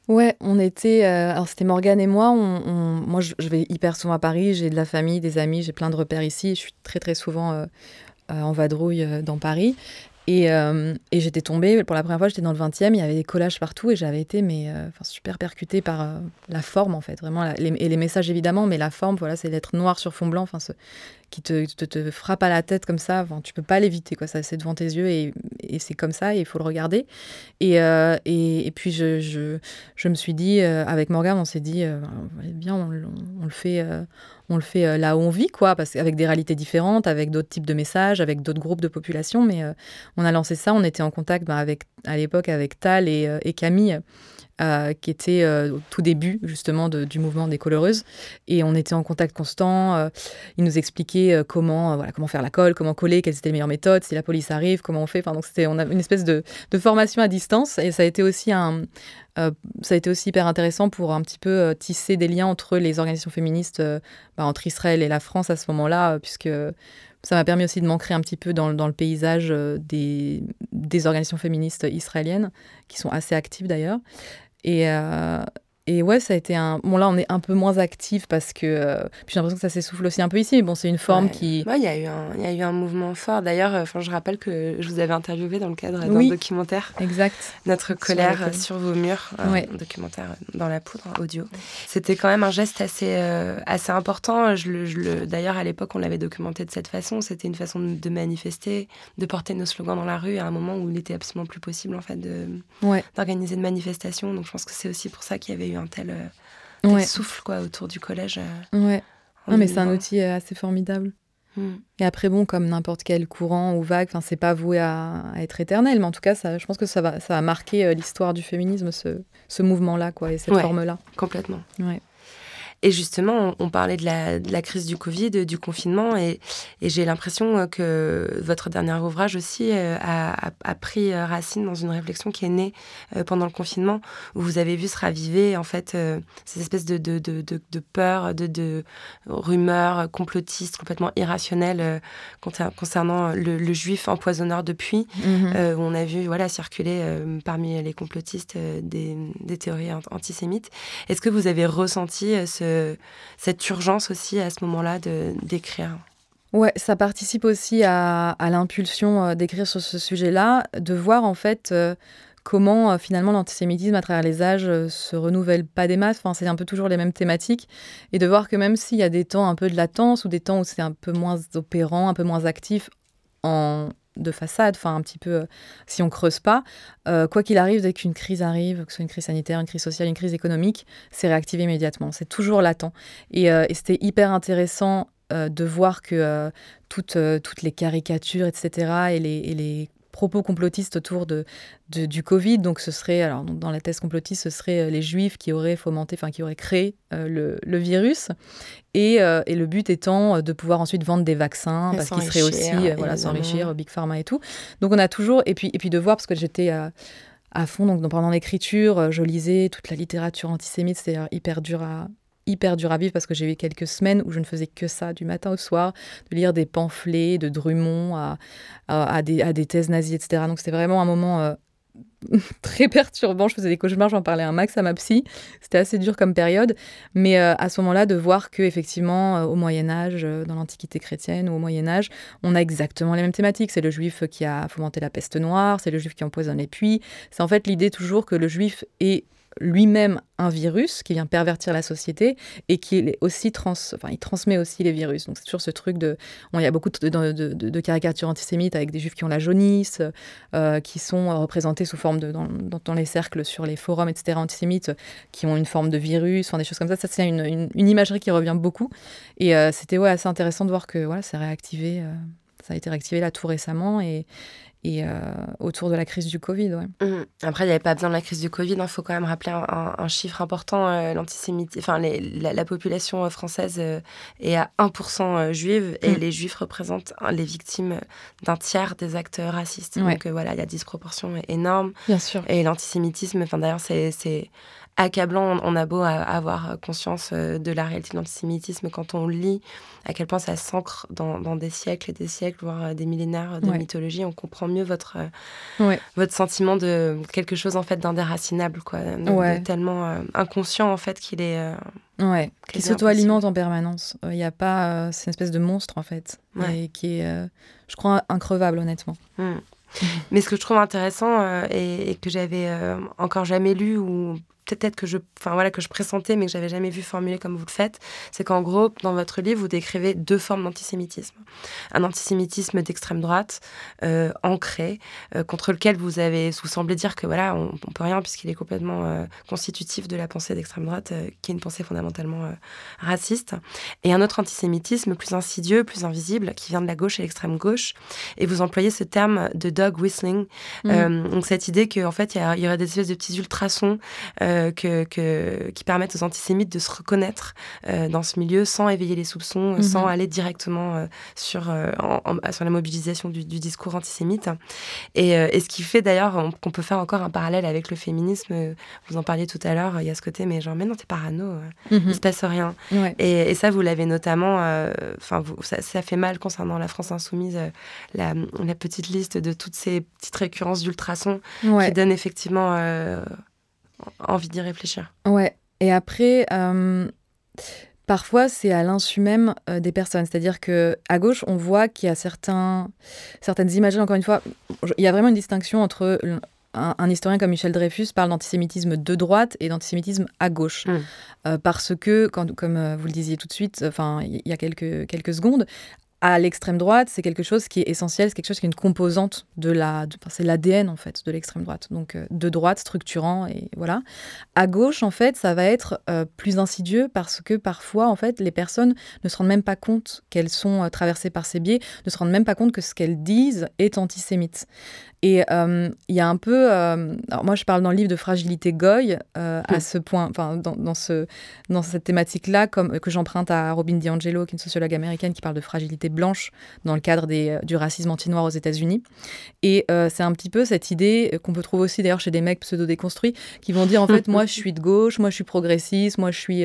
Ouais, on était. Euh, alors, c'était Morgane et moi. Moi, je, vais hyper souvent à Paris. J'ai de la famille, des amis, j'ai plein de repères ici. Je suis très, très souvent euh, euh, en vadrouille dans Paris. Et, j'étais tombée, pour la première fois, j'étais dans le 20e, il y avait des collages partout et j'avais été mais, super percutée par la forme, en fait, vraiment. et les messages, évidemment, mais la forme, voilà, c'est d'être noir sur fond blanc. Enfin, qui te, te, frappe à la tête comme ça. Enfin, tu peux pas l'éviter, quoi. Ça, c'est devant tes yeux et, c'est comme ça il faut le regarder. Et, euh, et, puis, je, je, me suis dit, euh, avec Morgane, on s'est dit, euh, bien, on, le fait, on le fait là où on vit, quoi, parce qu'avec des réalités différentes, avec d'autres types de messages, avec d'autres groupes de population. Mais on a lancé ça, on était en contact bah, avec, à l'époque avec Tal et Camille. Euh, qui était euh, au tout début justement du mouvement des coloreuses. Et on était en contact constant. Euh, il nous expliquait comment, voilà, comment faire la colle, comment coller, quelles étaient les meilleures méthodes, si la police arrive, comment on fait. Donc c'était, on a une espèce de, formation à distance. Et ça a été aussi un, ça a été aussi hyper intéressant pour un petit peu tisser des liens entre les organisations féministes, bah, entre Israël et la France à ce moment-là, puisque ça m'a permis aussi de m'ancrer un petit peu dans, dans le paysage des, des, organisations féministes israéliennes, qui sont assez actives d'ailleurs. Et, euh, et ouais, ça a été un. Bon, là, on est un peu moins actif parce que. Euh, j'ai l'impression que ça s'essouffle aussi un peu ici. Mais bon, c'est une forme qui. Ouais, il y, a eu un, y a eu un mouvement fort. D'ailleurs, euh, je rappelle que je vous avais interviewé dans le cadre d'un documentaire. Exact. Notre colère sur, vos murs. Un documentaire dans la poudre audio. C'était quand même un geste assez, assez important. Je le, je D'ailleurs, à l'époque, on l'avait documenté de cette façon. C'était une façon de manifester, de porter nos slogans dans la rue à un moment où il n'était absolument plus possible, en fait, d'organiser de, de manifestations. Donc, je pense que c'est aussi pour ça qu'il y avait eu un tel, euh, souffle quoi, autour du collège. Euh, ouais. Non, mais c'est un outil euh, assez formidable. Hmm. Et après, bon, comme n'importe quel courant ou vague, c'est pas voué à, être éternel, mais en tout cas, ça, je pense que ça va, ça a marqué l'histoire du féminisme, ce, ce mouvement-là, quoi, et cette forme-là. Complètement. Ouais. Et justement, on, parlait de la, crise du Covid, du confinement, et, j'ai l'impression euh, que votre dernier ouvrage aussi euh, a, pris euh, racine dans une réflexion qui est née pendant le confinement, où vous avez vu se raviver en fait ces espèces de, de, de, de peurs, de, rumeurs complotistes complètement irrationnelles concernant le, juif empoisonneur de puits, où on a vu voilà, circuler parmi les complotistes des, des théories antisémites. Est-ce que vous avez ressenti ce cette urgence aussi à ce moment-là d'écrire. Ouais, ça participe aussi à, l'impulsion euh, d'écrire sur ce sujet-là, de voir en fait euh, comment euh, finalement l'antisémitisme à travers les âges se renouvelle pas des masses, enfin, c'est un peu toujours les mêmes thématiques, et de voir que même s'il y a des temps un peu de latence ou des temps où c'est un peu moins opérant, un peu moins actif en, de façade, enfin un petit peu, euh, si on creuse pas, euh, quoi qu'il arrive, dès qu'une crise arrive, que ce soit une crise sanitaire, une crise sociale, une crise économique, c'est réactivé immédiatement. C'est toujours latent. Et, euh, c'était hyper intéressant de voir que toutes, toutes les caricatures, etc., et et les propos complotistes autour de, du Covid. Donc, ce serait, alors, dans la thèse complotiste, ce serait euh, les Juifs qui auraient fomenté, enfin, qui auraient créé euh, le, virus. Et, euh, et, le but étant de pouvoir ensuite vendre des vaccins, parce qu'ils seraient aussi, voilà, s'enrichir, Big Pharma et tout. Donc, on a toujours, et puis, et puis de voir, parce que j'étais à, à fond, donc pendant l'écriture, je lisais toute la littérature antisémite, c'était hyper dur à, hyper dur à vivre parce que j'ai eu quelques semaines où je ne faisais que ça, du matin au soir, de lire des pamphlets de Drummond à, à, des, à des, thèses nazies, etc. Donc c'était vraiment un moment euh, très perturbant. Je faisais des cauchemars, j'en parlais un max à ma psy. C'était assez dur comme période. Mais euh, à ce moment-là, de voir que effectivement, euh, au Moyen Âge, dans l'Antiquité chrétienne ou au Moyen Âge, on a exactement les mêmes thématiques. C'est le juif qui a fomenté la peste noire, c'est le juif qui empoisonne les puits. C'est en fait l'idée toujours que le juif est lui-même un virus qui vient pervertir la société et qui est aussi trans, enfin, il transmet aussi les virus. Donc c'est toujours ce truc de, il y a beaucoup de, de, caricatures antisémites avec des juifs qui ont la jaunisse, euh, qui sont représentés sous forme de dans, dans, les cercles sur les forums, etc. antisémites, qui ont une forme de virus, des choses comme ça. Ça c'est une, une, imagerie qui revient beaucoup. Et euh, c'était ouais, assez intéressant de voir que voilà, c'est réactivé. Euh, ça a été réactivé là tout récemment et, et euh, autour de la crise du Covid. Ouais. Mmh. Après, il n'y avait pas besoin de la crise du Covid. Il hein. faut quand même rappeler un, chiffre important. Euh, l'antisémitisme, enfin, la, population euh, française est à 1% juive et mmh. les juifs représentent les victimes d'un tiers des actes racistes. Donc voilà, il y a disproportion énorme. Bien sûr. Et l'antisémitisme, enfin, d'ailleurs, c'est accablant. On a beau avoir conscience euh, de la réalité de l'antisémitisme quand on lit à quel point ça s'ancre dans, des siècles et des siècles, voire euh, des millénaires de mythologie. On comprend mieux votre, euh, votre sentiment de quelque chose en fait d'indéracinable, quoi, tellement inconscient en fait qu'il est. ouais, qui s'auto-alimente en permanence. Il n'y a pas, c'est une espèce de monstre en fait, et qui est, je crois, increvable honnêtement. Hmm. Mais ce que je trouve intéressant et, que j'avais encore jamais lu ou peut-être que je, enfin voilà, que je pressentais, mais que j'avais jamais vu formuler comme vous le faites, c'est qu'en gros, dans votre livre, vous décrivez deux formes d'antisémitisme. Un antisémitisme d'extrême droite, euh, ancré, euh, contre lequel vous avez, vous semblez dire que voilà, on, on peut rien puisqu'il est complètement euh, constitutif de la pensée d'extrême droite, qui est une pensée fondamentalement raciste. Et un autre antisémitisme plus insidieux, plus invisible, qui vient de la gauche et l'extrême gauche. Et vous employez ce terme de dog whistling, mmh. donc cette idée qu'en fait, il y, y, aurait des espèces de petits ultrasons. Euh, que, qui permettent aux antisémites de se reconnaître euh, dans ce milieu sans éveiller les soupçons, euh, sans mhm. aller directement sur, sur la mobilisation du, discours antisémite. Et, ce qui fait d'ailleurs qu'on peut faire encore un parallèle avec le féminisme. Vous en parliez tout à l'heure, il y a ce côté, mais genre, mais non, t'es parano, il mhm. se passe rien. Et, ça, vous l'avez notamment, enfin, ça, ça, fait mal concernant la France insoumise, la, la, petite liste de toutes ces petites récurrences d'ultrasons qui donnent effectivement envie d'y réfléchir. Ouais. Et après, euh, parfois, c'est à l'insu même euh, des personnes. C'est-à-dire que à gauche, on voit qu'il y a certains, certaines images. Encore une fois, il y a vraiment une distinction entre un, historien comme Michel Dreyfus parle d'antisémitisme de droite et d'antisémitisme à gauche. Mmh. Euh, parce que, quand, comme vous le disiez tout de suite, enfin, il y a quelques, quelques secondes, à l'extrême droite, c'est quelque chose qui est essentiel, c'est quelque chose qui est une composante de la, c'est l'ADN en fait de l'extrême droite, donc euh, de droite structurant et voilà. À gauche en fait, ça va être euh, plus insidieux parce que parfois en fait les personnes ne se rendent même pas compte qu'elles sont euh, traversées par ces biais, ne se rendent même pas compte que ce qu'elles disent est antisémite. Et il y a un peu, alors moi je parle dans le livre de fragilité Goy à hmm. ce point, enfin dans, dans, ce, dans cette thématique-là, comme que j'emprunte à Robin DiAngelo, qui est une sociologue américaine qui parle de fragilité blanche dans le cadre des, euh, du racisme anti-noir aux États-Unis. Et euh, c'est un petit peu cette idée euh, qu'on peut trouver aussi d'ailleurs chez des mecs pseudo-déconstruits qui vont dire en fait, moi je suis de gauche, moi je suis progressiste, moi je suis.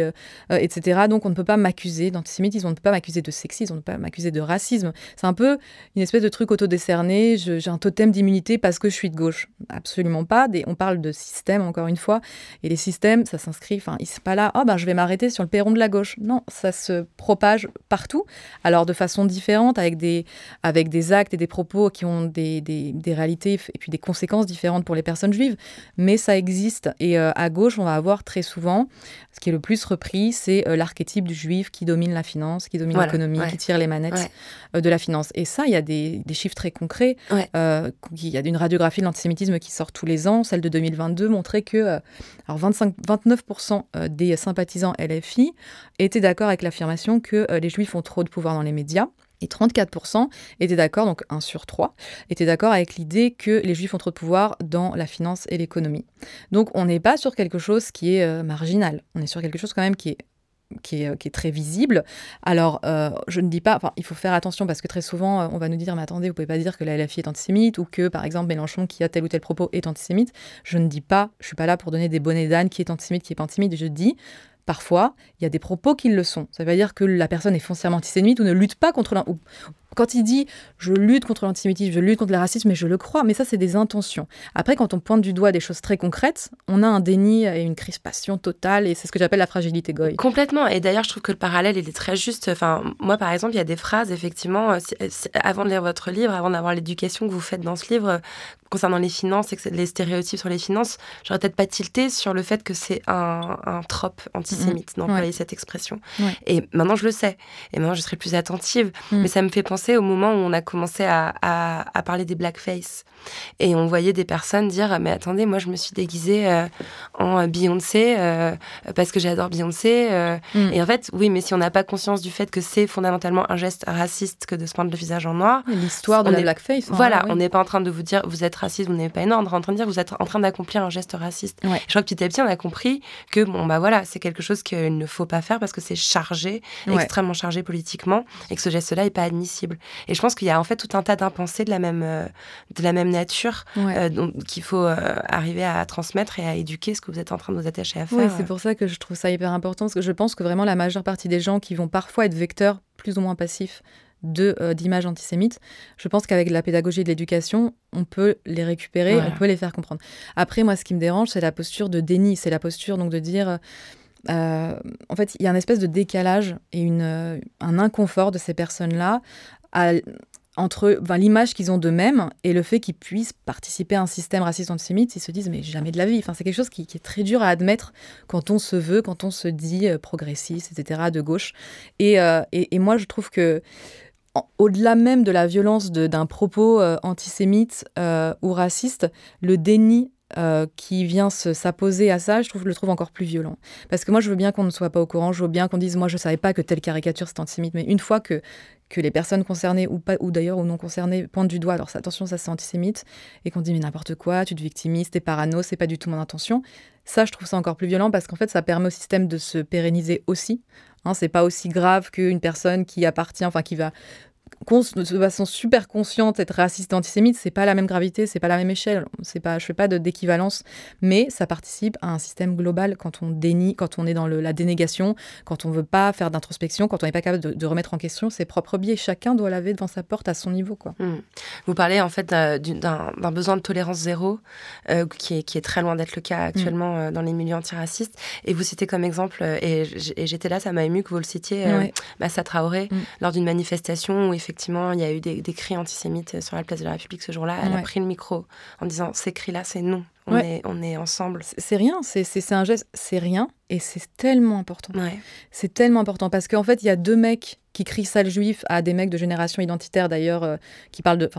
etc. Donc on ne peut pas m'accuser d'antisémitisme, on ne peut pas m'accuser de sexisme, on ne peut pas m'accuser de racisme. C'est un peu une espèce de truc autodécerné, j'ai un totem d'immunité parce que je suis de gauche. Absolument pas. Des, on parle de système encore une fois. Et les systèmes, ça s'inscrit, enfin, ils sont pas là, oh ben je vais m'arrêter sur le perron de la gauche. Non, ça se propage partout. Alors de façon différentes, avec des, avec des actes et des propos qui ont des, des, des réalités et puis des conséquences différentes pour les personnes juives, mais ça existe. Et euh, à gauche, on va avoir très souvent, ce qui est le plus repris, c'est euh, l'archétype du juif qui domine la finance, qui domine l'économie, qui tire les manettes euh, de la finance. Et ça, il y a des, des chiffres très concrets. il y a une radiographie de l'antisémitisme qui sort tous les ans. Celle de 2022 montrait que alors 25, 29% des sympathisants LFI étaient d'accord avec l'affirmation que les juifs ont trop de pouvoir dans les médias. Et 34% étaient d'accord, donc 1 sur 3, étaient d'accord avec l'idée que les juifs ont trop de pouvoir dans la finance et l'économie. Donc on n'est pas sur quelque chose qui est euh, marginal, on est sur quelque chose quand même qui est qui est, euh, qui est, très visible. Alors, euh, je ne dis pas, enfin, il faut faire attention parce que très souvent, on va nous dire, mais attendez, vous pouvez pas dire que la LFI est antisémite ou que, par exemple, Mélenchon qui a tel ou tel propos est antisémite. Je ne dis pas, je suis pas là pour donner des bonnets d'âne qui est antisémite, qui est pas antisémite. Je dis, parfois, il y a des propos qui le sont. Ça veut dire que la personne est foncièrement antisémite ou ne lutte pas contre quand il dit je lutte contre l'antisémitisme, je lutte contre le racisme, mais je le crois, mais ça c'est des intentions. Après, quand on pointe du doigt des choses très concrètes, on a un déni et une crispation totale, et c'est ce que j'appelle la fragilité goy. Complètement. Et d'ailleurs, je trouve que le parallèle il est très juste. Enfin, moi, par exemple, il y a des phrases effectivement, euh, avant de lire votre livre, avant d'avoir l'éducation que vous faites dans ce livre euh, concernant les finances et les stéréotypes sur les finances, j'aurais peut-être pas tilté sur le fait que c'est un, un trope antisémite mmh. d'employer cette expression. Et maintenant, je le sais. Et maintenant, je serai plus attentive. Mmh. Mais ça me fait penser au moment où on a commencé à, à, parler des blackface. Et on voyait des personnes dire Mais attendez, moi je me suis déguisée euh, en Beyoncé euh, parce que j'adore Beyoncé. Euh. Mm. Et en fait, oui, mais si on n'a pas conscience du fait que c'est fondamentalement un geste raciste que de se peindre le visage en noir. L'histoire de la blackface. Hein, voilà, on n'est pas en train de vous dire Vous êtes raciste, vous n'avez pas une ordre. On est en train de dire Vous êtes en train d'accomplir un geste raciste. Je crois que petit à petit, on a compris que, bon, bah voilà, c'est quelque chose qu'il ne faut pas faire parce que c'est chargé, extrêmement chargé politiquement et que ce geste-là n'est pas admissible. Et je pense qu'il y a en fait tout un tas d'impensés de la même, euh, de la même nature euh, qu'il faut euh, arriver à transmettre et à éduquer ce que vous êtes en train de vous attacher à faire. Oui, c'est pour ça que je trouve ça hyper important, parce que je pense que vraiment la majeure partie des gens qui vont parfois être vecteurs plus ou moins passifs de d'images antisémites. Je pense qu'avec la pédagogie et de l'éducation, on peut les récupérer, on peut les faire comprendre. Après, moi, ce qui me dérange, c'est la posture de déni, c'est la posture donc de dire en fait, il y a une espèce de décalage et une, un inconfort de ces personnes-là entre l'image qu'ils ont d'eux-mêmes et le fait qu'ils puissent participer à un système raciste antisémite, ils se disent mais jamais de la vie. Enfin, c'est quelque chose qui, est très dur à admettre quand on se veut, quand on se dit euh, progressiste, etc., de gauche. Et, euh, et, moi, je trouve que au-delà même de la violence d'un propos euh, antisémite ou raciste, le déni euh, qui vient s'apposer à ça, je trouve, le trouve encore plus violent. Parce que moi, je veux bien qu'on ne soit pas au courant, je veux bien qu'on dise, moi, je ne savais pas que telle caricature c'est antisémite, mais une fois que, que les personnes concernées ou, pas, ou d'ailleurs ou non concernées pointent du doigt, alors attention, ça c'est antisémite, et qu'on dit, mais n'importe quoi, tu te victimises, t'es parano, c'est pas du tout mon intention, ça, je trouve ça encore plus violent parce qu'en fait, ça permet au système de se pérenniser aussi. Hein, c'est pas aussi grave qu'une personne qui appartient, enfin qui va de façon super consciente être raciste et antisémite, c'est pas la même gravité, c'est pas la même échelle. C'est pas, je fais pas d'équivalence, mais ça participe à un système global quand on dénie, quand on est dans le, la dénégation, quand on veut pas faire d'introspection, quand on n'est pas capable de, de, remettre en question ses propres biais. Chacun doit laver devant sa porte à son niveau, quoi. Mmh. Vous parlez en fait d'un besoin de tolérance zéro euh, qui, est, qui, est, très loin d'être le cas actuellement mmh. euh, dans les milieux antiracistes. Et vous citez comme exemple, euh, et j'étais là, ça m'a ému que vous le citiez, ouais. Massa Traoré, mmh. lors d'une manifestation où effectivement, il y a eu des, des, cris antisémites sur la place de la République ce jour-là. Elle ouais. a pris le micro en disant Ces cris-là, c'est non. On, ouais. est, on est ensemble. C'est rien, c'est un geste, c'est rien, et c'est tellement important. C'est tellement important parce qu'en fait, il y a deux mecs qui crient sale juif à des mecs de génération identitaire d'ailleurs, euh, qui parlent de.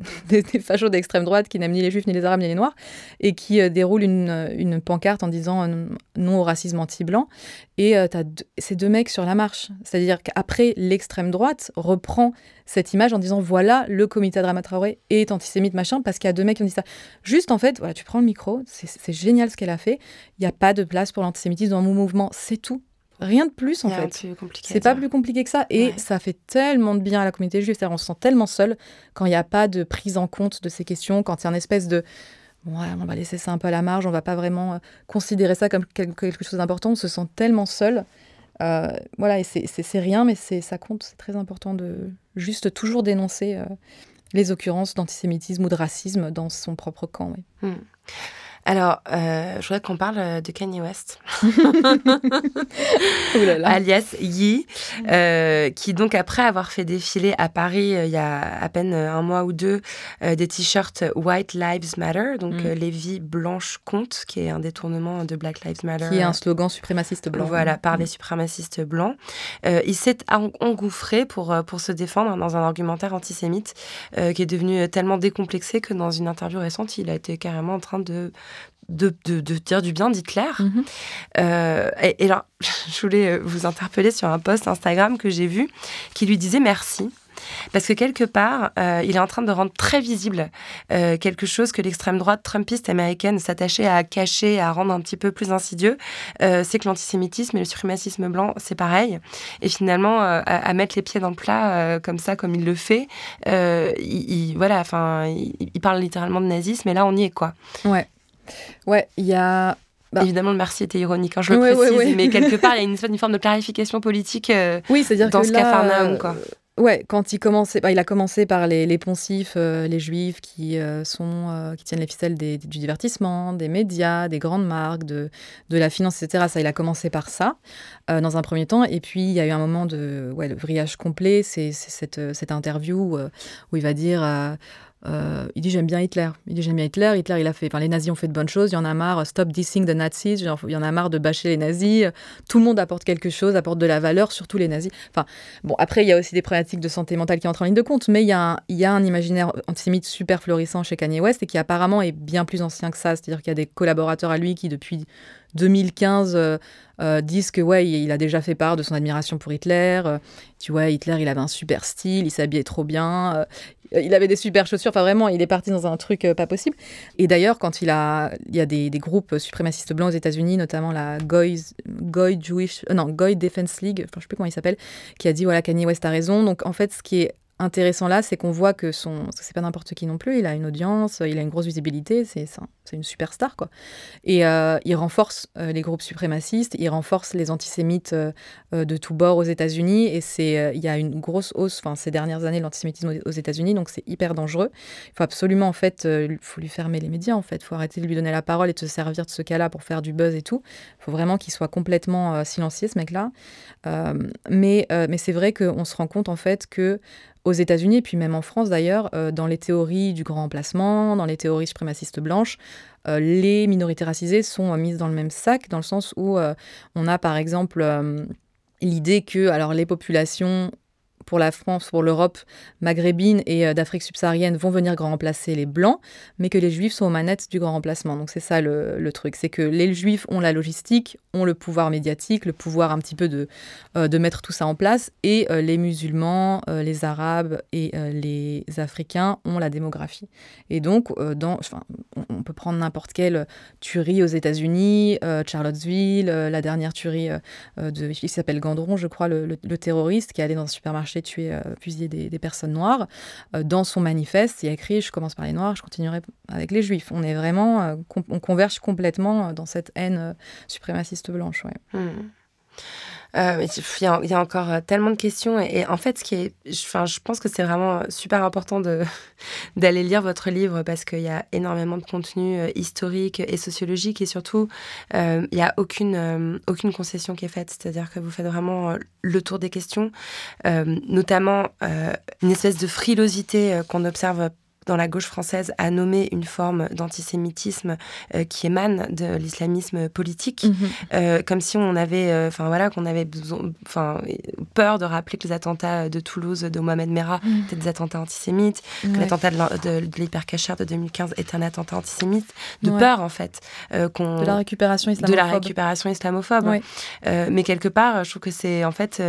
des, des fachos d'extrême droite qui n'aiment ni les juifs, ni les arabes, ni les noirs, et qui euh, déroulent une, une, pancarte en disant euh, non au racisme anti-blanc. Et euh, tu as ces deux mecs sur la marche. C'est-à-dire qu'après, l'extrême droite reprend cette image en disant voilà, le comité Adama Traoré est antisémite, machin, parce qu'il y a deux mecs qui ont dit ça. Juste, en fait, voilà, tu prends le micro, c'est génial ce qu'elle a fait. Il n'y a pas de place pour l'antisémitisme dans mon mouvement, c'est tout. Rien de plus en fait. C'est pas plus compliqué que ça. Et ouais. ça fait tellement de bien à la communauté juive. On se sent tellement seul quand il n'y a pas de prise en compte de ces questions, quand il y a une espèce de. Ouais, on va laisser ça un peu à la marge, on va pas vraiment euh, considérer ça comme quelque chose d'important. On se sent tellement seul. Euh, voilà, et c'est rien, mais ça compte. C'est très important de juste toujours dénoncer euh, les occurrences d'antisémitisme ou de racisme dans son propre camp. Oui. Hmm. Alors, euh, je voudrais qu'on parle de Kanye West, alias Yee, euh, qui donc après avoir fait défiler à Paris euh, il y a à peine un mois ou deux euh, des t-shirts White Lives Matter, donc mm. les vies blanches comptent, qui est un détournement de Black Lives Matter. Qui est un slogan suprémaciste blanc. Voilà, par mm. les suprémacistes blancs. il s'est engouffré pour, pour se défendre dans un argumentaire antisémite qui est devenu tellement décomplexé que dans une interview récente, il a été carrément en train de de, de, de, dire du bien d'Hitler. Mm -hmm. euh, et, et, là, je voulais vous interpeller sur un post Instagram que j'ai vu qui lui disait merci. Parce que quelque part, euh, il est en train de rendre très visible euh, quelque chose que l'extrême droite trumpiste américaine s'attachait à cacher, à rendre un petit peu plus insidieux. Euh, c'est que l'antisémitisme et le suprémacisme blanc, c'est pareil. Et finalement, à, à, mettre les pieds dans le plat comme ça, comme il le fait, il, il, voilà, enfin, il, il parle littéralement de nazisme, et là, on y est, quoi. Ouais. Ouais, il y a. Bah. Évidemment, le merci était ironique, hein, je le ouais, précise, ouais, ouais. mais quelque part, il y a une, une, forme de clarification politique euh, oui, -dire dans que ce là. Quoi. Euh, ouais, quand il commençait, bah, il a commencé par les, les poncifs, euh, les juifs qui euh, sont, euh, qui tiennent les ficelles des, du divertissement, des médias, des grandes marques, de, de la finance, etc. Ça, il a commencé par ça dans un premier temps, et puis il y a eu un moment de, ouais, le vrillage complet. C'est cette, cette interview où il va dire. Euh, il dit j'aime bien Hitler. Il dit j'aime bien Hitler. Hitler, il a fait. Enfin, les nazis ont fait de bonnes choses. Il y en a marre. Stop dissing the Nazis. Il y en a marre de bâcher les nazis. Tout le monde apporte quelque chose, apporte de la valeur, surtout les nazis. Enfin, bon, après, il y a aussi des problématiques de santé mentale qui entrent en ligne de compte, mais il y a un, il y a un imaginaire antisémite super florissant chez Kanye West et qui apparemment est bien plus ancien que ça. C'est-à-dire qu'il y a des collaborateurs à lui qui depuis 2015 euh, euh, disent que ouais, il a déjà fait part de son admiration pour Hitler. Euh, tu vois, Hitler, il avait un super style, il s'habillait trop bien, il avait des super chaussures. Enfin, vraiment, il est parti dans un truc pas possible. Et d'ailleurs, quand il a, il y a des, groupes suprémacistes blancs aux États-Unis, notamment la Goy Jewish, non, Goy Defense League, enfin, je sais plus comment il s'appelle, qui a dit voilà, Kanye West a raison. Donc, en fait, ce qui est intéressant là, c'est qu'on voit que son, c'est pas n'importe qui non plus. Il a une audience, il a une grosse visibilité. C'est une superstar, quoi. Et il renforce les groupes suprémacistes, il renforce les antisémites de tous bords aux États-Unis. Et c'est, il y a une grosse hausse, enfin, ces dernières années, l'antisémitisme aux États-Unis, donc c'est hyper dangereux. Il faut absolument, en fait, il faut lui fermer les médias, en fait. Il faut arrêter de lui donner la parole et de se servir de ce cas-là pour faire du buzz et tout. Il faut vraiment qu'il soit complètement silencieux, ce mec-là. mais mais c'est vrai qu'on se rend compte, en fait, que aux États-Unis, puis même en France d'ailleurs, euh, dans les théories du grand emplacement, dans les théories suprémacistes blanches, euh, les minorités racisées sont mises dans le même sac, dans le sens où euh, on a par exemple l'idée que alors les populations pour la France, pour l'Europe maghrébine et euh, d'Afrique subsaharienne vont venir grand remplacer les Blancs, mais que les Juifs sont aux manettes du grand remplacement. Donc c'est ça le, truc, c'est que les Juifs ont la logistique, ont le pouvoir médiatique, le pouvoir un petit peu de, euh, de mettre tout ça en place, et euh, les musulmans, les Arabes et les Africains ont la démographie. Et donc, dans, on peut prendre n'importe quelle tuerie aux États-Unis, Charlottesville, la dernière tuerie de, il s'appelle Gandron, je crois, le, le terroriste qui est allé dans un supermarché tuer, euh, fusiller des, personnes noires. Euh, dans son manifeste, il y a écrit Je commence par les Noirs, je continuerai avec les Juifs. On est vraiment, euh, on converge complètement dans cette haine suprémaciste blanche. Mmh. Euh, il, y a, encore euh, tellement de questions. Et, en fait, ce qui est, je pense que c'est vraiment super important d'aller lire votre livre parce qu'il y a énormément de contenu euh, historique et sociologique. Et surtout, il n'y a aucune, aucune concession qui est faite. C'est-à-dire que vous faites vraiment le tour des questions, notamment une espèce de frilosité qu'on observe dans la gauche française a nommé une forme d'antisémitisme euh, qui émane de l'islamisme politique, mhm. euh, comme si on avait, euh, enfin voilà, qu'on avait enfin peur de rappeler que les attentats de Toulouse de Mohamed Merah mhm. étaient des attentats antisémites, que l'attentat de, de, l'hypercachère de 2015 est un attentat antisémite, de peur en fait qu'on de la récupération islamophobe, de la récupération islamophobe. mais quelque part, je trouve que c'est en fait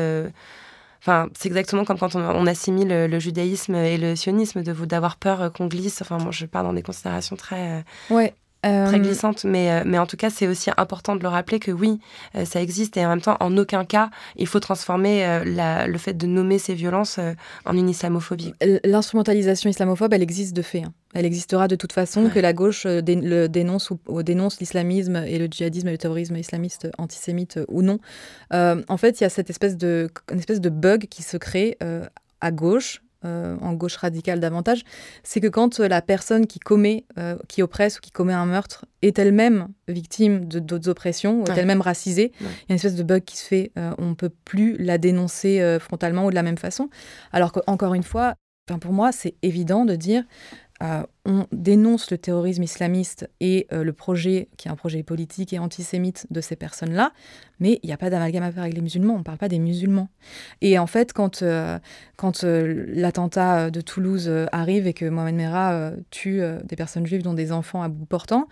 Enfin, c'est exactement comme quand on, assimile le, judaïsme et le sionisme, de d'avoir peur qu'on glisse. Enfin, moi, je pars dans des considérations très. Euh, ouais. Très euh, glissantes, mais, euh, mais en tout cas, c'est aussi important de le rappeler que oui, ça existe et en même temps, en aucun cas, il faut transformer le fait de nommer ces violences en une islamophobie. L'instrumentalisation islamophobe, elle existe de fait. Hein. Elle existera de toute façon, que la gauche euh, le dénonce ou, dénonce l'islamisme et le djihadisme et le terrorisme islamiste antisémite euh, ou non. Euh, en fait, il y a cette espèce de, une espèce de bug qui se crée à gauche, en gauche radicale davantage, c'est que quand la personne qui commet, qui oppresse ou qui commet un meurtre est elle-même victime de d'autres oppressions, ou est elle-même racisée, il y a une espèce de bug qui se fait. on ne peut plus la dénoncer frontalement ou de la même façon. Alors qu'encore une fois, pour moi, c'est évident de dire euh, on dénonce le terrorisme islamiste et euh, le projet, qui est un projet politique et antisémite de ces personnes-là, mais il n'y a pas d'amalgame à faire avec les musulmans, on ne parle pas des musulmans. Et en fait, quand, euh, quand l'attentat de Toulouse arrive et que Mohamed Merah tue des personnes juives, dont des enfants à bout portant,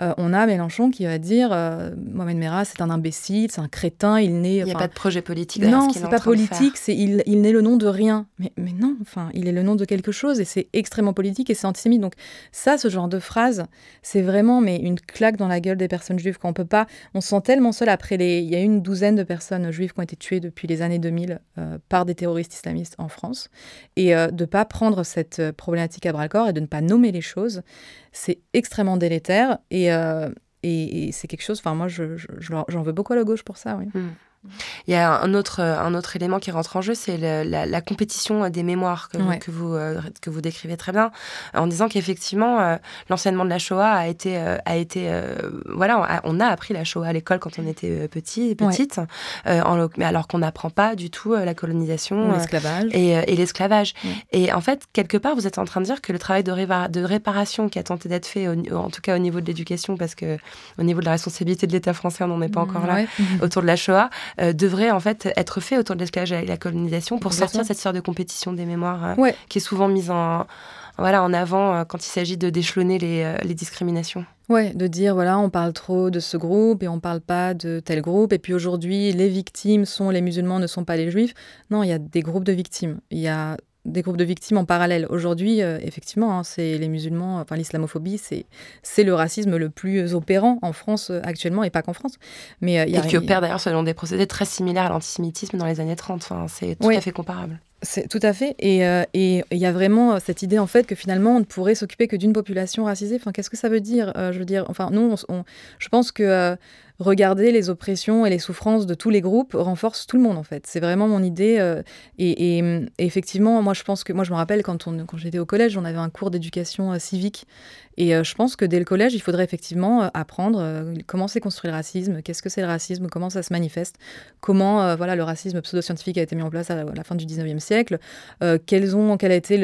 euh, on a Mélenchon qui va dire euh, Mohamed Merah, c'est un imbécile, c'est un crétin, il n'est. Il n'y a pas de projet politique. Non, c'est pas politique, c'est il, il n'est le nom de rien. Mais, mais non, enfin, il est le nom de quelque chose et c'est extrêmement politique et c'est antisémite. Donc ça, ce genre de phrase, c'est vraiment mais une claque dans la gueule des personnes juives qu'on peut pas. On se sent tellement seul après les. Il y a une douzaine de personnes juives qui ont été tuées depuis les années 2000 euh, par des terroristes islamistes en France et de pas prendre cette problématique à bras le corps et de ne pas nommer les choses c'est extrêmement délétère et, euh, et, c'est quelque chose, enfin moi j'en je, j'en veux beaucoup à la gauche pour ça. Oui. Hmm. Il y a un autre, un autre élément qui rentre en jeu, c'est la, compétition des mémoires que, vous, que, vous, euh, que vous décrivez très bien, en disant qu'effectivement, euh, l'enseignement de la Shoah a été, a été voilà, on a, appris la Shoah à l'école quand on était petit, petite, mais alors qu'on n'apprend pas du tout la colonisation et, et l'esclavage. Et en fait, quelque part, vous êtes en train de dire que le travail de, de réparation qui a tenté d'être fait, en tout cas au niveau de l'éducation, parce que au niveau de la responsabilité de l'État français, on n'en est pas encore là, autour de la Shoah, euh, devrait en fait être fait autour de l'esclavage et la colonisation pour sortir cette sorte de compétition des mémoires euh, qui est souvent mise en, voilà, en avant euh, quand il s'agit de déchelonner les, les discriminations. Ouais, de dire voilà, on parle trop de ce groupe et on parle pas de tel groupe. Et puis aujourd'hui, les victimes sont les musulmans, ne sont pas les juifs. Non, il y a des groupes de victimes. Il y a des groupes de victimes en parallèle. Aujourd'hui, euh, effectivement, hein, c'est les musulmans, enfin l'islamophobie, c'est c'est le racisme le plus opérant en France euh, actuellement et pas qu'en France. Mais euh, y a, et qui opère d'ailleurs selon des procédés très similaires à l'antisémitisme dans les années 30. Enfin, c'est tout à fait comparable. C'est tout à fait. Et euh, et il y a vraiment cette idée en fait que finalement on ne pourrait s'occuper que d'une population racisée. Enfin, qu'est-ce que ça veut dire euh, Je veux dire, enfin, nous, on, je pense que regarder les oppressions et les souffrances de tous les groupes renforce tout le monde en fait. C'est vraiment mon idée. et, et, effectivement, moi je pense que moi je me rappelle quand quand j'étais au collège, on avait un cours d'éducation civique et euh, je pense que dès le collège, il faudrait effectivement euh, apprendre euh, comment s'est construit le racisme, qu'est-ce que c'est le racisme, comment ça se manifeste, comment voilà, le racisme pseudo-scientifique a été mis en place à la, fin du 19e siècle, quelles, ont, quelles a été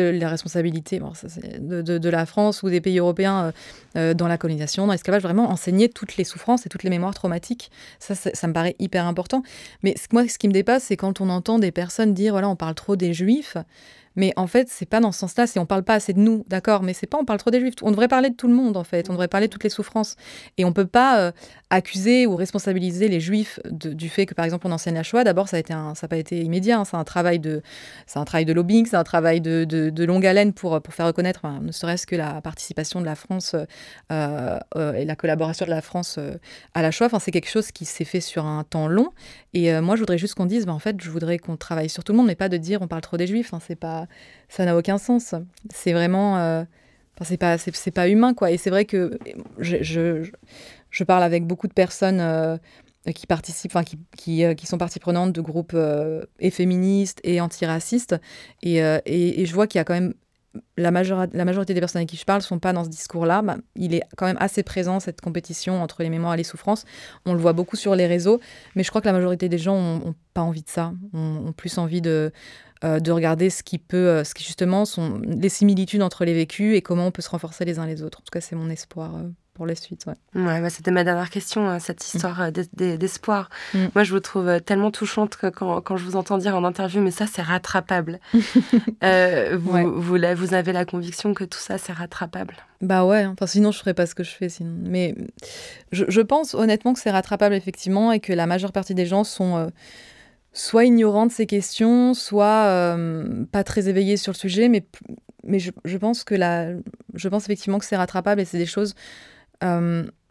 ça, de, de, de, la France ou des pays européens dans la colonisation, dans l'esclavage, vraiment enseigner toutes les souffrances et toutes les mémoires traumatiques. Ça, ça, me paraît hyper important. Mais moi, ce qui me dépasse, c'est quand on entend des personnes dire, voilà, on parle trop des juifs. Mais en fait, c'est pas dans ce sens-là. Si on parle pas assez de nous, d'accord, mais c'est pas on parle trop des juifs. On devrait parler de tout le monde en fait. On devrait parler de toutes les souffrances. Et on peut pas euh, accuser ou responsabiliser les juifs du fait que par exemple on enseigne la Shoah. D'abord, ça a été un, ça n'a pas été immédiat. Hein. C'est un travail de, c'est un travail de lobbying, c'est un travail de, de, longue haleine pour pour faire reconnaître, ne serait-ce que la participation de la France euh, euh, et la collaboration de la France à la Shoah. Enfin, c'est quelque chose qui s'est fait sur un temps long. Et moi, je voudrais juste qu'on dise, bah, en fait, je voudrais qu'on travaille sur tout le monde, mais pas de dire on parle trop des juifs. Hein. C'est pas ça n'a aucun sens. C'est vraiment, euh, c'est pas, c'est pas humain quoi. Et c'est vrai que je, je, je, parle avec beaucoup de personnes euh, qui participent, enfin qui, qui, euh, qui, sont partie prenante de groupes et féministes et antiracistes, et, et, et je vois qu'il y a quand même la, majorité des personnes avec qui je parle ne sont pas dans ce discours-là. Il est quand même assez présent, cette compétition entre les mémoires et les souffrances. On le voit beaucoup sur les réseaux, mais je crois que la majorité des gens n'ont pas envie de ça, ont, ont plus envie de, euh, de regarder ce qui peut, euh, ce qui justement sont les similitudes entre les vécus et comment on peut se renforcer les uns les autres. En tout cas, c'est mon espoir euh, pour la suite. Ouais. ouais bah, c'était ma dernière question, hein, cette mm. histoire d'espoir. Mm. Moi, je vous trouve tellement touchante que quand, quand, je vous entends dire en interview, mais ça, c'est rattrapable. vous, vous, vous, avez la conviction que tout ça, c'est rattrapable? Bah ouais, enfin, sinon, je ferais pas ce que je fais. Sinon. Mais je, je pense honnêtement que c'est rattrapable, effectivement, et que la majeure partie des gens sont soit ignorant de ces questions, soit euh, pas très éveillé sur le sujet, mais, mais je, je, pense que la, je pense effectivement que c'est rattrapable et c'est des choses euh, il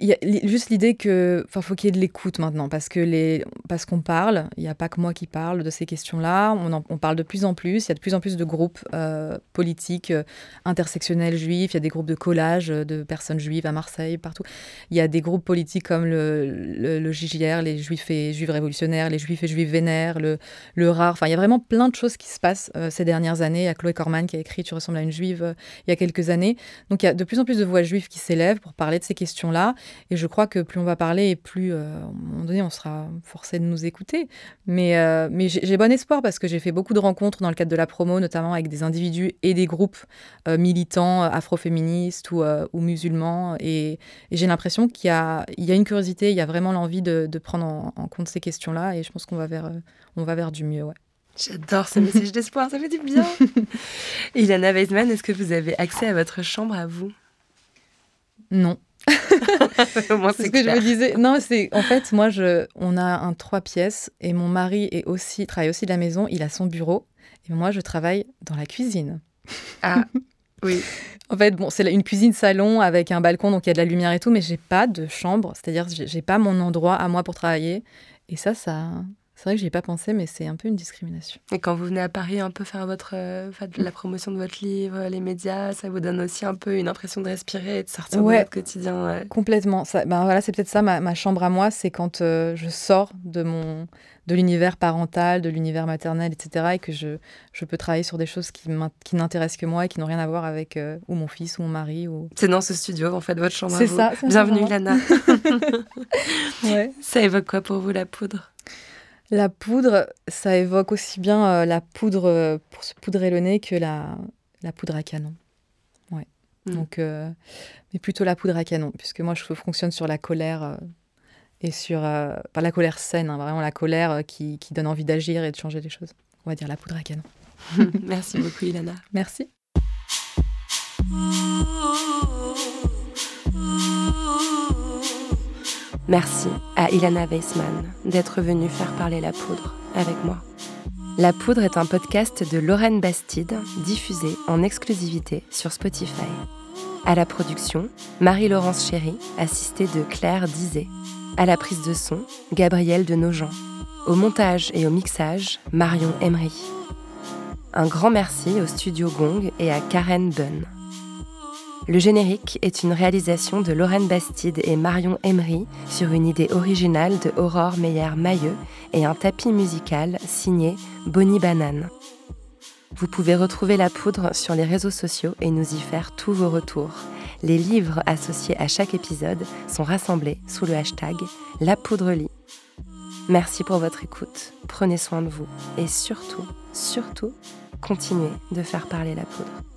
y a juste l'idée que, enfin, faut qu'il y ait de l'écoute maintenant, parce que les, parce qu'on parle. Il n'y a pas que moi qui parle de ces questions-là. On, on, parle de plus en plus. Il y a de plus en plus de groupes euh, politiques euh, intersectionnels juifs. Il y a des groupes de collage euh, de personnes juives à Marseille, partout. Il y a des groupes politiques comme le, le, JJR, les Juifs et Juifs révolutionnaires, les Juifs et Juifs vénères, le, le RAR. Enfin, il y a vraiment plein de choses qui se passent ces dernières années. Il y a Chloé Corman qui a écrit Tu ressembles à une juive il y a quelques années. Donc, il y a de plus en plus de voix juives qui s'élèvent pour parler de ces questions-là. Et je crois que plus on va parler et plus, euh, à un moment donné, on sera forcé de nous écouter. Mais, euh, mais j'ai bon espoir parce que j'ai fait beaucoup de rencontres dans le cadre de la promo, notamment avec des individus et des groupes euh, militants afroféministes ou, ou musulmans. Et, j'ai l'impression qu'il y, y, a une curiosité, il y a vraiment l'envie de, de, prendre en, compte ces questions-là. Et je pense qu'on va, vers, on va vers du mieux. Ouais. J'adore ce message d'espoir, ça fait du bien. Ilana Weisman, est-ce que vous avez accès à votre chambre à vous? Non. c'est ce que je me disais. Non, c'est en fait, moi, je, on a un trois pièces et mon mari est aussi travaille aussi de la maison. Il a son bureau et moi, je travaille dans la cuisine. Ah oui. En fait, bon, c'est une cuisine salon avec un balcon, donc il y a de la lumière et tout, mais j'ai pas de chambre, c'est-à-dire j'ai pas mon endroit à moi pour travailler. Et ça, ça, c'est vrai que j'y ai pas pensé, mais c'est un peu une discrimination. Et quand vous venez à Paris un peu faire votre, euh, la promotion de votre livre, les médias, ça vous donne aussi un peu une impression de respirer et de sortir de votre quotidien. Complètement. Ça, ben voilà, c'est peut-être ça ma, chambre à moi, c'est quand euh, je sors de mon de l'univers parental, de l'univers maternel, etc. Et que je, je peux travailler sur des choses qui, qui n'intéressent que moi et qui n'ont rien à voir avec euh, ou mon fils ou mon mari. Ou... C'est dans ce studio, en fait, votre chambre. C'est ça. Bienvenue, Lana. ouais. Ça évoque quoi pour vous, la poudre? La poudre, ça évoque aussi bien euh, la poudre euh, pour se poudrer le nez que la, la poudre à canon. Ouais. Mm. Donc, euh, mais plutôt la poudre à canon, puisque moi je fonctionne sur la colère et sur pas la colère saine, hein, vraiment la colère qui, qui donne envie d'agir et de changer les choses. On va dire la poudre à canon. Merci beaucoup, Ilana. Merci. Merci à Ilana Weissman d'être venue faire parler la poudre avec moi. La poudre est un podcast de Lorraine Bastide, diffusé en exclusivité sur Spotify. À la production, Marie-Laurence Chéry, assistée de Claire Dizet. À la prise de son, Gabrielle de Nogent. Au montage et au mixage, Marion Emery. Un grand merci au studio Gong et à Karen Bunn. Le générique est une réalisation de Lorraine Bastide et Marion Emery sur une idée originale de Aurore Meyer-Mailleux et un tapis musical signé Bonnie Banane. Vous pouvez retrouver la poudre sur les réseaux sociaux et nous y faire tous vos retours. Les livres associés à chaque épisode sont rassemblés sous le hashtag La Poudre Lit. Merci pour votre écoute, prenez soin de vous et surtout, surtout, continuez de faire parler la poudre.